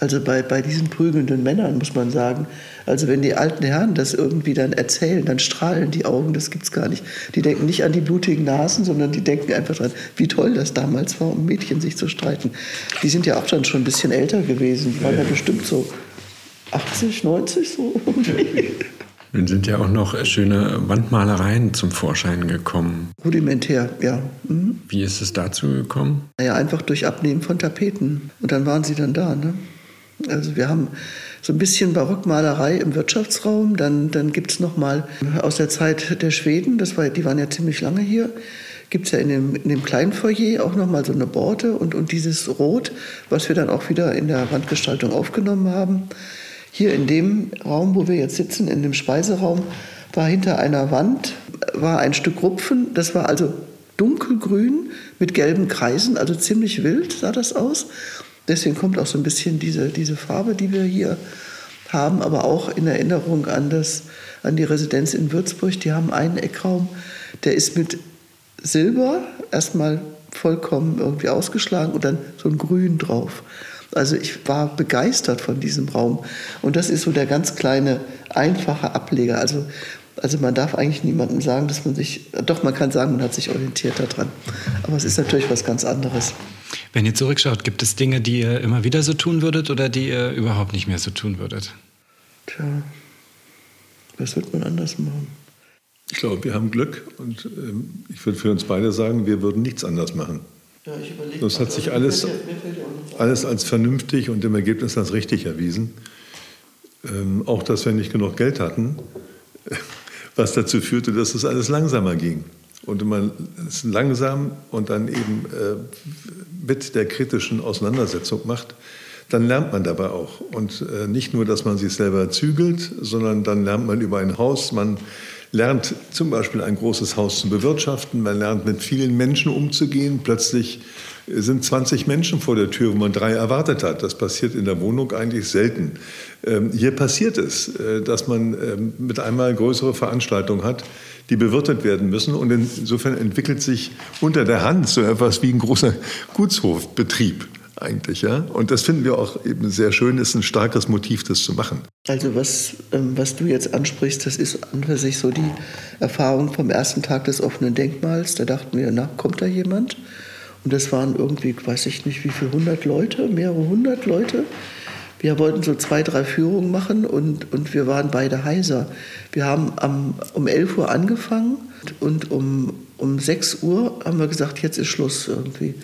Also bei, bei diesen prügelnden Männern muss man sagen, also wenn die alten Herren das irgendwie dann erzählen, dann strahlen die Augen, das gibt's gar nicht. Die denken nicht an die blutigen Nasen, sondern die denken einfach dran, wie toll das damals war, um Mädchen sich zu streiten. Die sind ja auch dann schon ein bisschen älter gewesen, die waren ja bestimmt so 80, 90 so. [LAUGHS] Nun sind ja auch noch schöne Wandmalereien zum Vorschein gekommen. Rudimentär, ja. Mhm. Wie ist es dazu gekommen? Naja, einfach durch Abnehmen von Tapeten. Und dann waren sie dann da. Ne? Also wir haben so ein bisschen Barockmalerei im Wirtschaftsraum. Dann, dann gibt es nochmal aus der Zeit der Schweden, das war, die waren ja ziemlich lange hier, gibt es ja in dem, in dem kleinen Foyer auch nochmal so eine Borte und, und dieses Rot, was wir dann auch wieder in der Wandgestaltung aufgenommen haben. Hier in dem Raum, wo wir jetzt sitzen, in dem Speiseraum, war hinter einer Wand war ein Stück Rupfen. Das war also dunkelgrün mit gelben Kreisen, also ziemlich wild sah das aus. Deswegen kommt auch so ein bisschen diese, diese Farbe, die wir hier haben, aber auch in Erinnerung an, das, an die Residenz in Würzburg. Die haben einen Eckraum, der ist mit Silber erstmal vollkommen irgendwie ausgeschlagen und dann so ein Grün drauf. Also ich war begeistert von diesem Raum. Und das ist so der ganz kleine, einfache Ableger. Also, also man darf eigentlich niemandem sagen, dass man sich, doch man kann sagen, man hat sich orientiert daran. Aber es ist natürlich was ganz anderes. Wenn ihr zurückschaut, gibt es Dinge, die ihr immer wieder so tun würdet oder die ihr überhaupt nicht mehr so tun würdet? Tja, was wird man anders machen? Ich glaube, wir haben Glück und ähm, ich würde für uns beide sagen, wir würden nichts anders machen. Ja, ich überlege. Das hat sich alles, alles als vernünftig und im Ergebnis als richtig erwiesen. Ähm, auch, dass wir nicht genug Geld hatten, was dazu führte, dass es alles langsamer ging. Und wenn man es langsam und dann eben äh, mit der kritischen Auseinandersetzung macht, dann lernt man dabei auch. Und äh, nicht nur, dass man sich selber zügelt, sondern dann lernt man über ein Haus, man lernt zum Beispiel ein großes Haus zu bewirtschaften, man lernt mit vielen Menschen umzugehen. Plötzlich sind 20 Menschen vor der Tür, wo man drei erwartet hat. Das passiert in der Wohnung eigentlich selten. Ähm, hier passiert es, äh, dass man ähm, mit einmal größere Veranstaltungen hat, die bewirtet werden müssen. Und insofern entwickelt sich unter der Hand so etwas wie ein großer Gutshofbetrieb eigentlich. Ja? Und das finden wir auch eben sehr schön, ist ein starkes Motiv, das zu machen. Also was, ähm, was du jetzt ansprichst, das ist an für sich so die Erfahrung vom ersten Tag des offenen Denkmals. Da dachten wir, na, kommt da jemand? Und das waren irgendwie, weiß ich nicht, wie viele hundert Leute, mehrere hundert Leute. Wir wollten so zwei, drei Führungen machen und, und wir waren beide heiser. Wir haben am, um 11 Uhr angefangen und um, um 6 Uhr haben wir gesagt, jetzt ist Schluss irgendwie.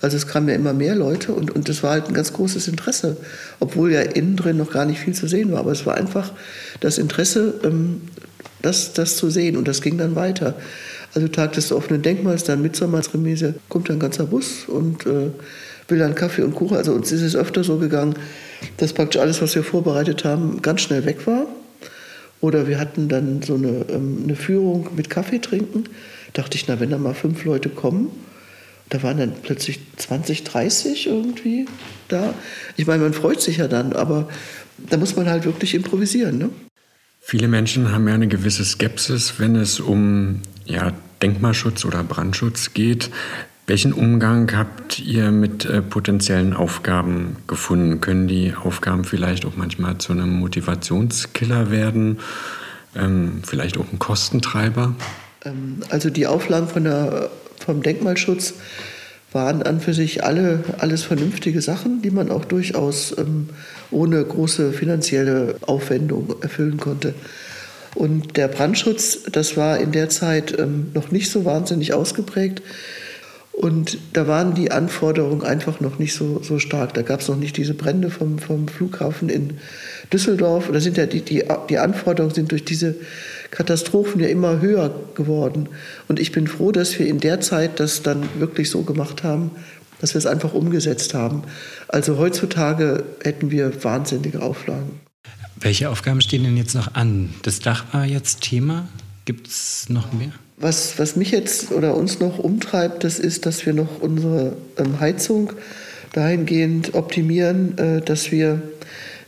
Also es kamen ja immer mehr Leute und, und das war halt ein ganz großes Interesse, obwohl ja innen drin noch gar nicht viel zu sehen war. Aber es war einfach das Interesse, ähm, das, das zu sehen und das ging dann weiter. Also Tag des offenen Denkmals, dann Mitsommersremise, kommt ein ganzer Bus und äh, will dann Kaffee und Kuchen. Also uns ist es öfter so gegangen, dass praktisch alles, was wir vorbereitet haben, ganz schnell weg war. Oder wir hatten dann so eine, ähm, eine Führung mit Kaffee trinken. Dachte ich, na, wenn da mal fünf Leute kommen, da waren dann plötzlich 20, 30 irgendwie da. Ich meine, man freut sich ja dann, aber da muss man halt wirklich improvisieren. Ne? Viele Menschen haben ja eine gewisse Skepsis, wenn es um ja, Denkmalschutz oder Brandschutz geht. Welchen Umgang habt ihr mit äh, potenziellen Aufgaben gefunden? Können die Aufgaben vielleicht auch manchmal zu einem Motivationskiller werden? Ähm, vielleicht auch ein Kostentreiber? Ähm, also die Auflagen von der vom Denkmalschutz waren an für sich alle alles vernünftige Sachen, die man auch durchaus ähm, ohne große finanzielle Aufwendung erfüllen konnte. Und der Brandschutz, das war in der Zeit ähm, noch nicht so wahnsinnig ausgeprägt. Und da waren die Anforderungen einfach noch nicht so, so stark. Da gab es noch nicht diese Brände vom, vom Flughafen in Düsseldorf. Da sind ja die, die, die Anforderungen sind durch diese Katastrophen ja immer höher geworden. Und ich bin froh, dass wir in der Zeit das dann wirklich so gemacht haben, dass wir es einfach umgesetzt haben. Also heutzutage hätten wir wahnsinnige Auflagen. Welche Aufgaben stehen denn jetzt noch an? Das Dach war jetzt Thema. Gibt es noch mehr? Was, was mich jetzt oder uns noch umtreibt, das ist, dass wir noch unsere ähm, Heizung dahingehend optimieren, äh, dass wir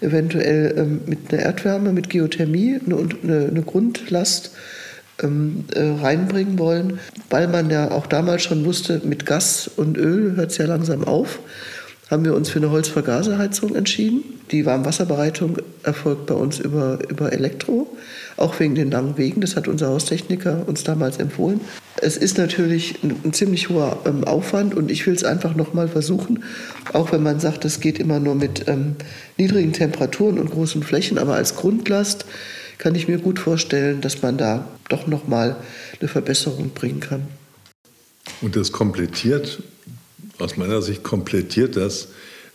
eventuell ähm, mit einer Erdwärme, mit Geothermie eine, eine, eine Grundlast ähm, äh, reinbringen wollen, weil man ja auch damals schon wusste, mit Gas und Öl hört es ja langsam auf haben wir uns für eine Holzvergaserheizung entschieden. Die Warmwasserbereitung erfolgt bei uns über, über Elektro, auch wegen den langen Wegen. Das hat unser Haustechniker uns damals empfohlen. Es ist natürlich ein, ein ziemlich hoher ähm, Aufwand und ich will es einfach nochmal versuchen, auch wenn man sagt, das geht immer nur mit ähm, niedrigen Temperaturen und großen Flächen, aber als Grundlast kann ich mir gut vorstellen, dass man da doch nochmal eine Verbesserung bringen kann. Und das komplettiert aus meiner Sicht komplettiert das,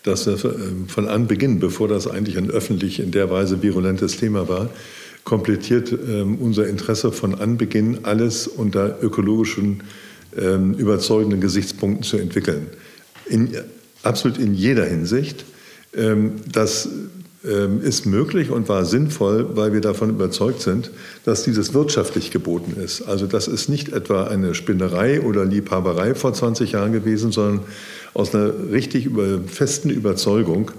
dass ähm, von Anbeginn, bevor das eigentlich ein öffentlich in der Weise virulentes Thema war, komplettiert ähm, unser Interesse von Anbeginn, alles unter ökologischen, ähm, überzeugenden Gesichtspunkten zu entwickeln. In, absolut in jeder Hinsicht. Das ähm, ist möglich und war sinnvoll, weil wir davon überzeugt sind, dass dieses wirtschaftlich geboten ist. Also das ist nicht etwa eine Spinnerei oder Liebhaberei vor 20 Jahren gewesen, sondern aus einer richtig festen Überzeugung,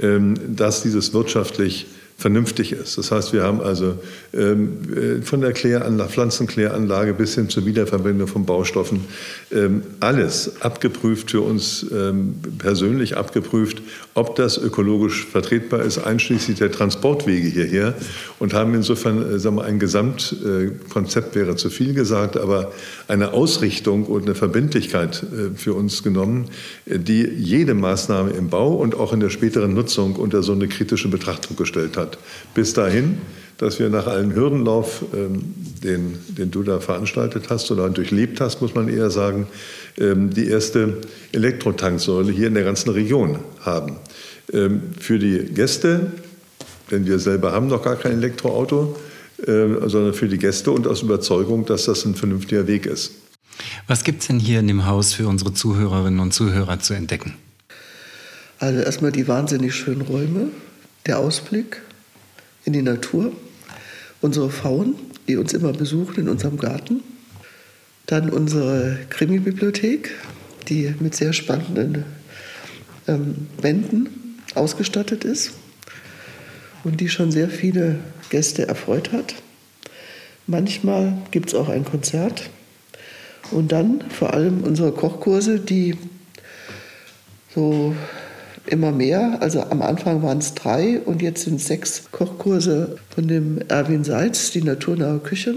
ähm, dass dieses wirtschaftlich vernünftig ist. Das heißt, wir haben also ähm, äh, von der Kläranlage, Pflanzenkläranlage bis hin zur Wiederverwendung von Baustoffen ähm, alles abgeprüft für uns ähm, persönlich abgeprüft, ob das ökologisch vertretbar ist, einschließlich der Transportwege hierher und haben insofern äh, sagen wir, ein Gesamtkonzept äh, wäre zu viel gesagt, aber eine Ausrichtung und eine Verbindlichkeit äh, für uns genommen, äh, die jede Maßnahme im Bau und auch in der späteren Nutzung unter so eine kritische Betrachtung gestellt hat hat. Bis dahin, dass wir nach einem Hürdenlauf, ähm, den, den du da veranstaltet hast oder durchlebt hast, muss man eher sagen, ähm, die erste Elektrotanksäule hier in der ganzen Region haben. Ähm, für die Gäste, denn wir selber haben noch gar kein Elektroauto, äh, sondern für die Gäste und aus Überzeugung, dass das ein vernünftiger Weg ist. Was gibt es denn hier in dem Haus für unsere Zuhörerinnen und Zuhörer zu entdecken? Also erstmal die wahnsinnig schönen Räume, der Ausblick, in die Natur, unsere Frauen, die uns immer besuchen in unserem Garten, dann unsere Krimi-Bibliothek, die mit sehr spannenden ähm, Wänden ausgestattet ist und die schon sehr viele Gäste erfreut hat. Manchmal gibt es auch ein Konzert. Und dann vor allem unsere Kochkurse, die so immer mehr. Also am Anfang waren es drei und jetzt sind sechs Kochkurse von dem Erwin Seitz, die naturnahe Küche.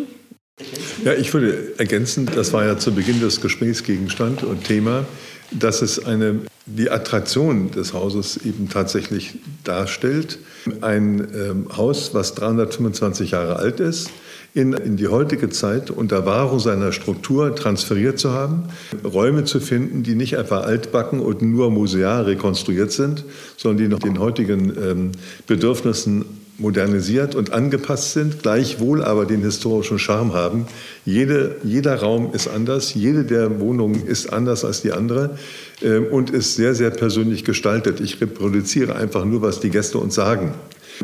Ja, ich würde ergänzen, das war ja zu Beginn des Gesprächs Gegenstand und Thema, dass es eine, die Attraktion des Hauses eben tatsächlich darstellt. Ein ähm, Haus, was 325 Jahre alt ist, in, in die heutige Zeit unter Wahrung seiner Struktur transferiert zu haben, Räume zu finden, die nicht etwa altbacken und nur museal rekonstruiert sind, sondern die noch den heutigen ähm, Bedürfnissen modernisiert und angepasst sind, gleichwohl aber den historischen Charme haben. Jede, jeder Raum ist anders, jede der Wohnungen ist anders als die andere äh, und ist sehr, sehr persönlich gestaltet. Ich reproduziere einfach nur, was die Gäste uns sagen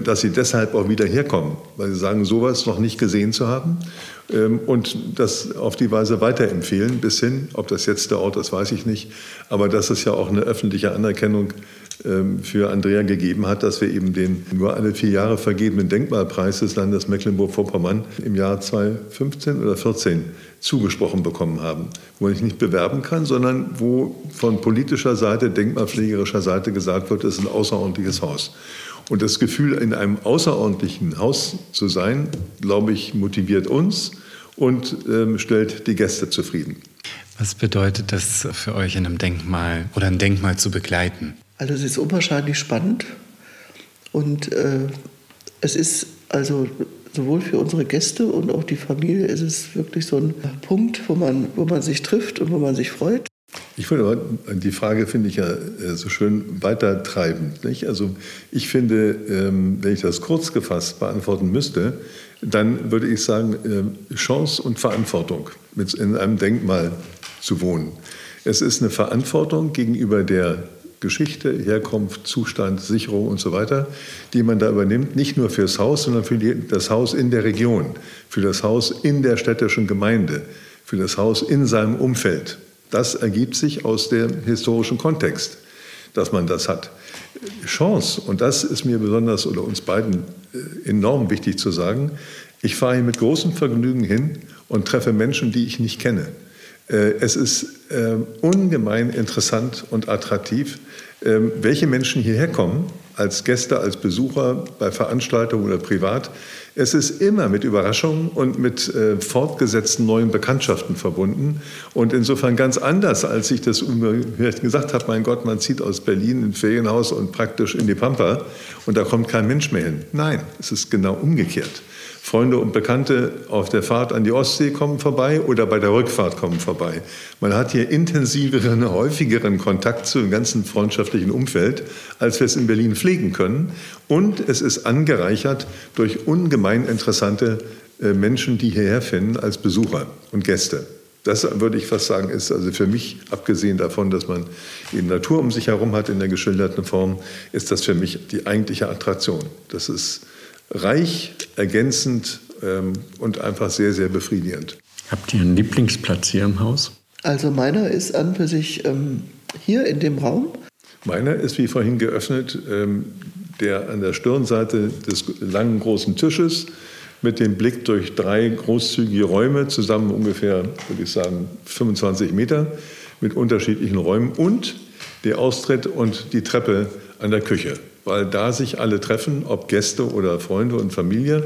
dass sie deshalb auch wieder herkommen, weil sie sagen, sowas noch nicht gesehen zu haben ähm, und das auf die Weise weiterempfehlen bis hin, ob das jetzt der Ort ist, weiß ich nicht, aber dass es ja auch eine öffentliche Anerkennung ähm, für Andrea gegeben hat, dass wir eben den nur alle vier Jahre vergebenen Denkmalpreis des Landes Mecklenburg-Vorpommern im Jahr 2015 oder 2014 zugesprochen bekommen haben, wo ich nicht bewerben kann, sondern wo von politischer Seite, denkmalpflegerischer Seite gesagt wird, es ist ein außerordentliches Haus. Und das Gefühl, in einem außerordentlichen Haus zu sein, glaube ich, motiviert uns und ähm, stellt die Gäste zufrieden. Was bedeutet das für euch, in einem Denkmal oder ein Denkmal zu begleiten? Also es ist unwahrscheinlich spannend und äh, es ist also sowohl für unsere Gäste und auch die Familie ist es wirklich so ein Punkt, wo man, wo man sich trifft und wo man sich freut. Ich würde aber, die Frage finde ich ja äh, so schön weitertreibend. Nicht? Also ich finde, ähm, wenn ich das kurz gefasst beantworten müsste, dann würde ich sagen, äh, Chance und Verantwortung, in einem Denkmal zu wohnen. Es ist eine Verantwortung gegenüber der Geschichte, Herkunft, Zustand, Sicherung und so weiter, die man da übernimmt, nicht nur fürs Haus, sondern für das Haus in der Region, für das Haus in der städtischen Gemeinde, für das Haus in seinem Umfeld. Das ergibt sich aus dem historischen Kontext, dass man das hat. Chance, und das ist mir besonders oder uns beiden äh, enorm wichtig zu sagen, ich fahre hier mit großem Vergnügen hin und treffe Menschen, die ich nicht kenne. Äh, es ist äh, ungemein interessant und attraktiv, welche Menschen hierher kommen, als Gäste, als Besucher, bei Veranstaltungen oder privat. Es ist immer mit Überraschungen und mit äh, fortgesetzten neuen Bekanntschaften verbunden. Und insofern ganz anders, als ich das vielleicht gesagt habe, mein Gott, man zieht aus Berlin in ein Ferienhaus und praktisch in die Pampa und da kommt kein Mensch mehr hin. Nein, es ist genau umgekehrt. Freunde und Bekannte auf der Fahrt an die Ostsee kommen vorbei oder bei der Rückfahrt kommen vorbei. Man hat hier intensiveren, [LAUGHS] häufigeren Kontakt zu dem ganzen freundschaftlichen Umfeld, als wir es in Berlin pflegen können. Und es ist angereichert durch ungemein interessante äh, Menschen, die hierher finden als Besucher und Gäste. Das würde ich fast sagen, ist also für mich, abgesehen davon, dass man die Natur um sich herum hat in der geschilderten Form, ist das für mich die eigentliche Attraktion. Das ist reich, ergänzend ähm, und einfach sehr, sehr befriedigend. Habt ihr einen Lieblingsplatz hier im Haus? Also meiner ist an für sich ähm, hier in dem Raum. Meiner ist wie vorhin geöffnet ähm, der an der Stirnseite des langen großen Tisches mit dem Blick durch drei großzügige Räume, zusammen ungefähr, würde ich sagen, 25 Meter, mit unterschiedlichen Räumen und der Austritt und die Treppe an der Küche, weil da sich alle treffen, ob Gäste oder Freunde und Familie.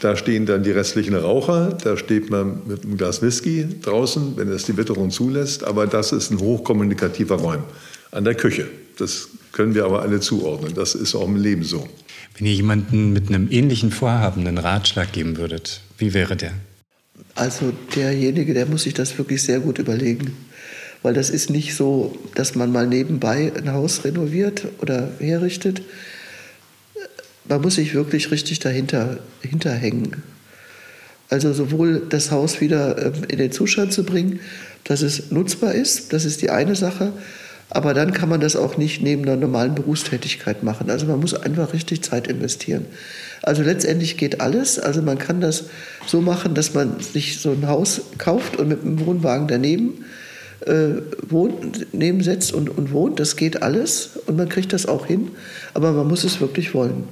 Da stehen dann die restlichen Raucher, da steht man mit einem Glas Whisky draußen, wenn es die Witterung zulässt, aber das ist ein hochkommunikativer Raum an der Küche. Das können wir aber alle zuordnen. Das ist auch im Leben so. Wenn ihr jemanden mit einem ähnlichen Vorhaben einen Ratschlag geben würdet, wie wäre der? Also derjenige, der muss sich das wirklich sehr gut überlegen. Weil das ist nicht so, dass man mal nebenbei ein Haus renoviert oder herrichtet. Man muss sich wirklich richtig dahinter hinterhängen. Also sowohl das Haus wieder ähm, in den Zustand zu bringen, dass es nutzbar ist, das ist die eine Sache, aber dann kann man das auch nicht neben einer normalen Berufstätigkeit machen. Also man muss einfach richtig Zeit investieren. Also letztendlich geht alles. Also man kann das so machen, dass man sich so ein Haus kauft und mit einem Wohnwagen daneben äh, wohnt, nebensetzt und, und wohnt. Das geht alles und man kriegt das auch hin. Aber man muss es wirklich wollen.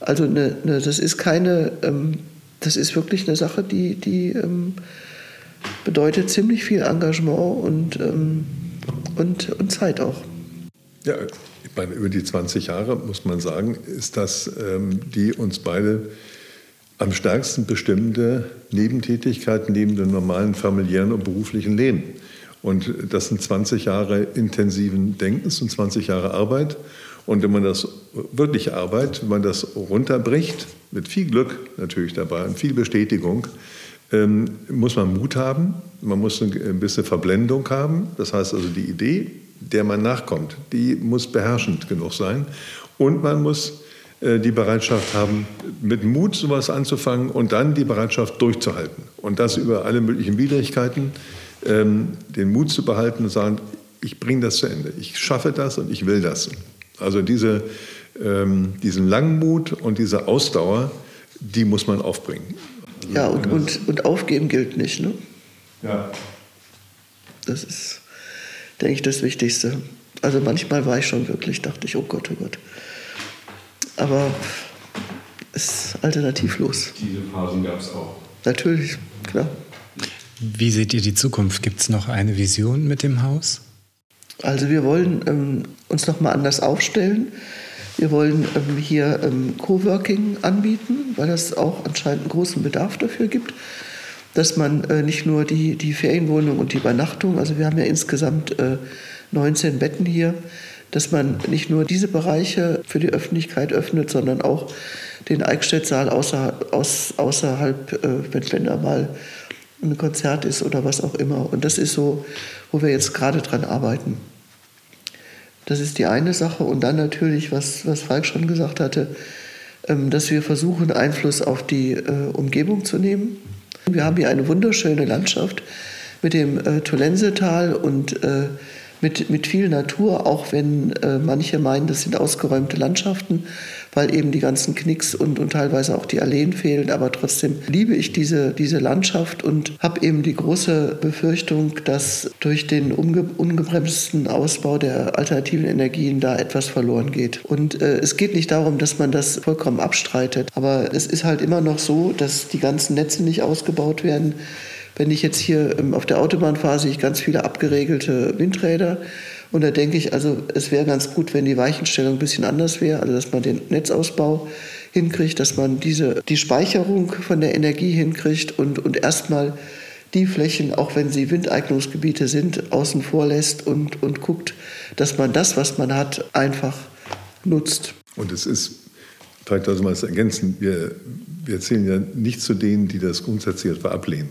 Also eine, eine, das ist keine, ähm, das ist wirklich eine Sache, die, die ähm, bedeutet ziemlich viel Engagement und ähm, und, und Zeit auch. Ja, ich meine, über die 20 Jahre muss man sagen, ist das ähm, die uns beide am stärksten bestimmende Nebentätigkeit neben dem normalen familiären und beruflichen Leben. Und das sind 20 Jahre intensiven Denkens und 20 Jahre Arbeit. Und wenn man das wirklich Arbeit, wenn man das runterbricht, mit viel Glück natürlich dabei und viel Bestätigung, ähm, muss man Mut haben, man muss ein bisschen Verblendung haben. Das heißt also, die Idee, der man nachkommt, die muss beherrschend genug sein. Und man muss äh, die Bereitschaft haben, mit Mut sowas anzufangen und dann die Bereitschaft durchzuhalten. Und das über alle möglichen Widrigkeiten, ähm, den Mut zu behalten und sagen, ich bringe das zu Ende, ich schaffe das und ich will das. Also diese, ähm, diesen Langmut und diese Ausdauer, die muss man aufbringen. Ja, und, und, und aufgeben gilt nicht. Ne? Ja. Das ist, denke ich, das Wichtigste. Also manchmal war ich schon wirklich, dachte ich, oh Gott, oh Gott. Aber es ist alternativlos. Diese Phasen gab es auch. Natürlich, klar. Wie seht ihr die Zukunft? Gibt es noch eine Vision mit dem Haus? Also wir wollen ähm, uns noch mal anders aufstellen. Wir wollen ähm, hier ähm, Coworking anbieten, weil es auch anscheinend einen großen Bedarf dafür gibt, dass man äh, nicht nur die, die Ferienwohnung und die Übernachtung, also wir haben ja insgesamt äh, 19 Betten hier, dass man nicht nur diese Bereiche für die Öffentlichkeit öffnet, sondern auch den Eichstättsaal außer, aus, außerhalb, äh, wenn, wenn da mal ein Konzert ist oder was auch immer. Und das ist so, wo wir jetzt gerade dran arbeiten. Das ist die eine Sache. Und dann natürlich, was, was Falk schon gesagt hatte, ähm, dass wir versuchen, Einfluss auf die äh, Umgebung zu nehmen. Wir haben hier eine wunderschöne Landschaft mit dem äh, Tolensetal und äh, mit, mit viel Natur, auch wenn äh, manche meinen, das sind ausgeräumte Landschaften, weil eben die ganzen Knicks und, und teilweise auch die Alleen fehlen. Aber trotzdem liebe ich diese, diese Landschaft und habe eben die große Befürchtung, dass durch den unge ungebremsten Ausbau der alternativen Energien da etwas verloren geht. Und äh, es geht nicht darum, dass man das vollkommen abstreitet, aber es ist halt immer noch so, dass die ganzen Netze nicht ausgebaut werden wenn ich jetzt hier ähm, auf der Autobahn fahre, sehe ich ganz viele abgeregelte Windräder. Und da denke ich, also es wäre ganz gut, wenn die Weichenstellung ein bisschen anders wäre, also dass man den Netzausbau hinkriegt, dass man diese, die Speicherung von der Energie hinkriegt und, und erstmal die Flächen, auch wenn sie Windeignungsgebiete sind, außen vor lässt und, und guckt, dass man das, was man hat, einfach nutzt. Und es ist, vielleicht sollte man es ergänzen, wir, wir zählen ja nicht zu denen, die das grundsätzlich etwa ablehnen.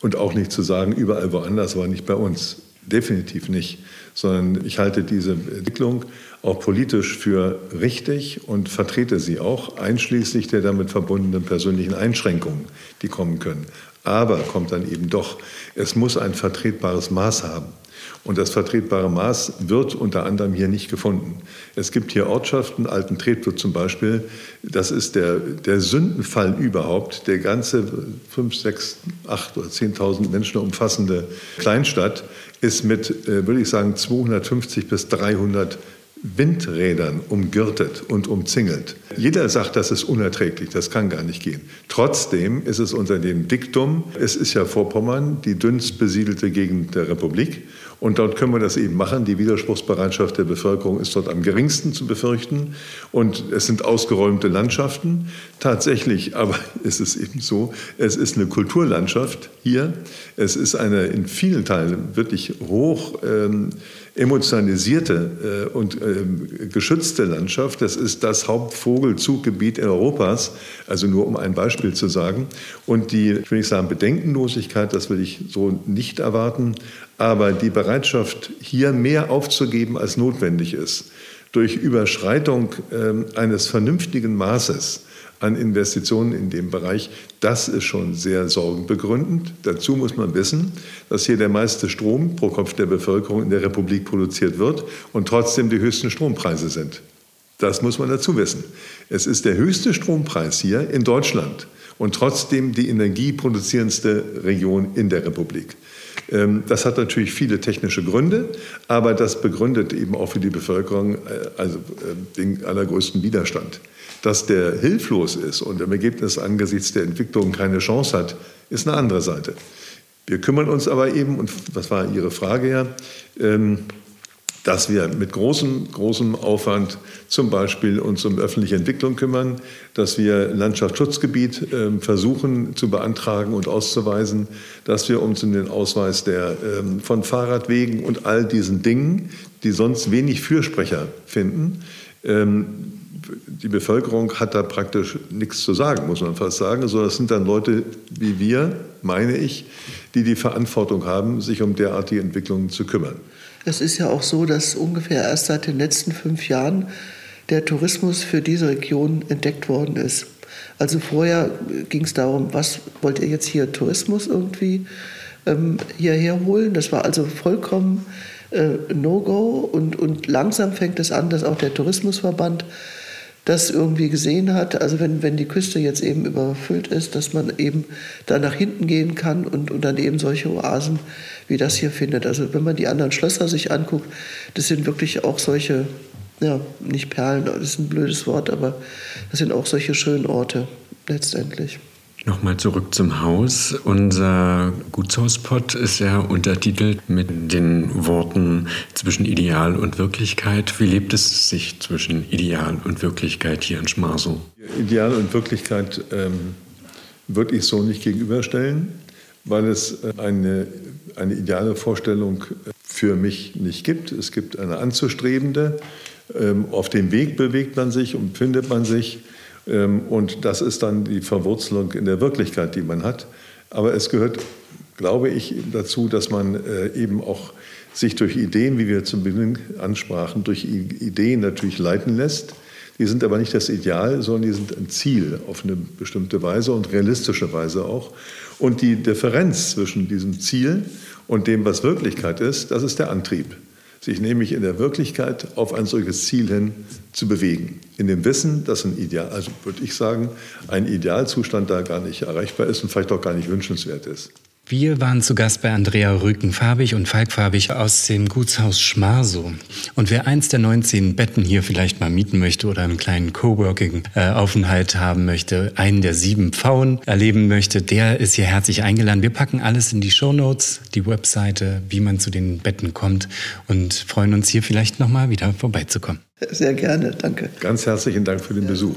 Und auch nicht zu sagen, überall woanders, aber nicht bei uns. Definitiv nicht. Sondern ich halte diese Entwicklung auch politisch für richtig und vertrete sie auch, einschließlich der damit verbundenen persönlichen Einschränkungen, die kommen können. Aber kommt dann eben doch, es muss ein vertretbares Maß haben. Und das vertretbare Maß wird unter anderem hier nicht gefunden. Es gibt hier Ortschaften, Alten Tretwood zum Beispiel, das ist der, der Sündenfall überhaupt, der ganze 5, 6, 8 oder 10.000 Menschen umfassende Kleinstadt ist mit, äh, würde ich sagen, 250 bis 300 Windrädern umgürtet und umzingelt. Jeder sagt, das ist unerträglich, das kann gar nicht gehen. Trotzdem ist es unter dem Diktum, es ist ja Vorpommern die dünnst besiedelte Gegend der Republik und dort können wir das eben machen. Die Widerspruchsbereitschaft der Bevölkerung ist dort am geringsten zu befürchten. Und es sind ausgeräumte Landschaften. Tatsächlich aber [LAUGHS] ist es eben so, es ist eine Kulturlandschaft hier. Es ist eine in vielen Teilen wirklich hoch ähm, emotionalisierte äh, und äh, geschützte Landschaft. Das ist das Hauptvogelzuggebiet Europas, also nur um ein Beispiel zu sagen. Und die, ich will nicht sagen Bedenkenlosigkeit, das will ich so nicht erwarten, aber die Bereitschaft, hier mehr aufzugeben, als notwendig ist, durch Überschreitung äh, eines vernünftigen Maßes an Investitionen in dem Bereich, das ist schon sehr sorgenbegründend. Dazu muss man wissen, dass hier der meiste Strom pro Kopf der Bevölkerung in der Republik produziert wird und trotzdem die höchsten Strompreise sind. Das muss man dazu wissen. Es ist der höchste Strompreis hier in Deutschland und trotzdem die energieproduzierendste Region in der Republik. Ähm, das hat natürlich viele technische Gründe, aber das begründet eben auch für die Bevölkerung äh, also äh, den allergrößten Widerstand. Dass der hilflos ist und im Ergebnis angesichts der Entwicklung keine Chance hat, ist eine andere Seite. Wir kümmern uns aber eben, und was war Ihre Frage ja, dass wir mit großem, großem Aufwand zum Beispiel uns um öffentliche Entwicklung kümmern, dass wir Landschaftsschutzgebiet äh, versuchen zu beantragen und auszuweisen, dass wir uns um den Ausweis der, ähm, von Fahrradwegen und all diesen Dingen, die sonst wenig Fürsprecher finden, ähm, die Bevölkerung hat da praktisch nichts zu sagen, muss man fast sagen, sondern es sind dann Leute wie wir, meine ich, die die Verantwortung haben, sich um derartige Entwicklungen zu kümmern. Es ist ja auch so, dass ungefähr erst seit den letzten fünf Jahren der Tourismus für diese Region entdeckt worden ist. Also vorher ging es darum, was wollt ihr jetzt hier Tourismus irgendwie ähm, hierher holen? Das war also vollkommen äh, No-Go und, und langsam fängt es an, dass auch der Tourismusverband das irgendwie gesehen hat. Also wenn, wenn die Küste jetzt eben überfüllt ist, dass man eben da nach hinten gehen kann und, und dann eben solche Oasen wie das hier findet. Also wenn man die anderen Schlösser sich anguckt, das sind wirklich auch solche, ja, nicht Perlen, das ist ein blödes Wort, aber das sind auch solche schönen Orte letztendlich. Nochmal zurück zum Haus. Unser Gutshauspot ist ja untertitelt mit den Worten zwischen Ideal und Wirklichkeit. Wie lebt es sich zwischen Ideal und Wirklichkeit hier in Schmarsow? Ideal und Wirklichkeit ähm, würde ich so nicht gegenüberstellen, weil es äh, eine, eine ideale Vorstellung äh, für mich nicht gibt. Es gibt eine anzustrebende. Ähm, auf dem Weg bewegt man sich und findet man sich. Ähm, und das ist dann die Verwurzelung in der Wirklichkeit, die man hat. Aber es gehört, glaube ich, dazu, dass man äh, eben auch sich durch Ideen, wie wir zum Beginn ansprachen, durch Ideen natürlich leiten lässt. Die sind aber nicht das Ideal, sondern die sind ein Ziel auf eine bestimmte Weise und realistische Weise auch. Und die Differenz zwischen diesem Ziel und dem, was Wirklichkeit ist, das ist der Antrieb sich nämlich in der Wirklichkeit auf ein solches Ziel hin zu bewegen. In dem Wissen, dass ein Ideal, also würde ich sagen, ein Idealzustand da gar nicht erreichbar ist und vielleicht auch gar nicht wünschenswert ist. Wir waren zu Gast bei Andrea Rükenfarbig und Falkfarbig aus dem Gutshaus Schmarsow. Und wer eins der 19 Betten hier vielleicht mal mieten möchte oder einen kleinen Coworking-Aufenthalt haben möchte, einen der sieben Pfauen erleben möchte, der ist hier herzlich eingeladen. Wir packen alles in die Show Notes, die Webseite, wie man zu den Betten kommt und freuen uns hier vielleicht nochmal wieder vorbeizukommen. Sehr gerne, danke. Ganz herzlichen Dank für den Besuch.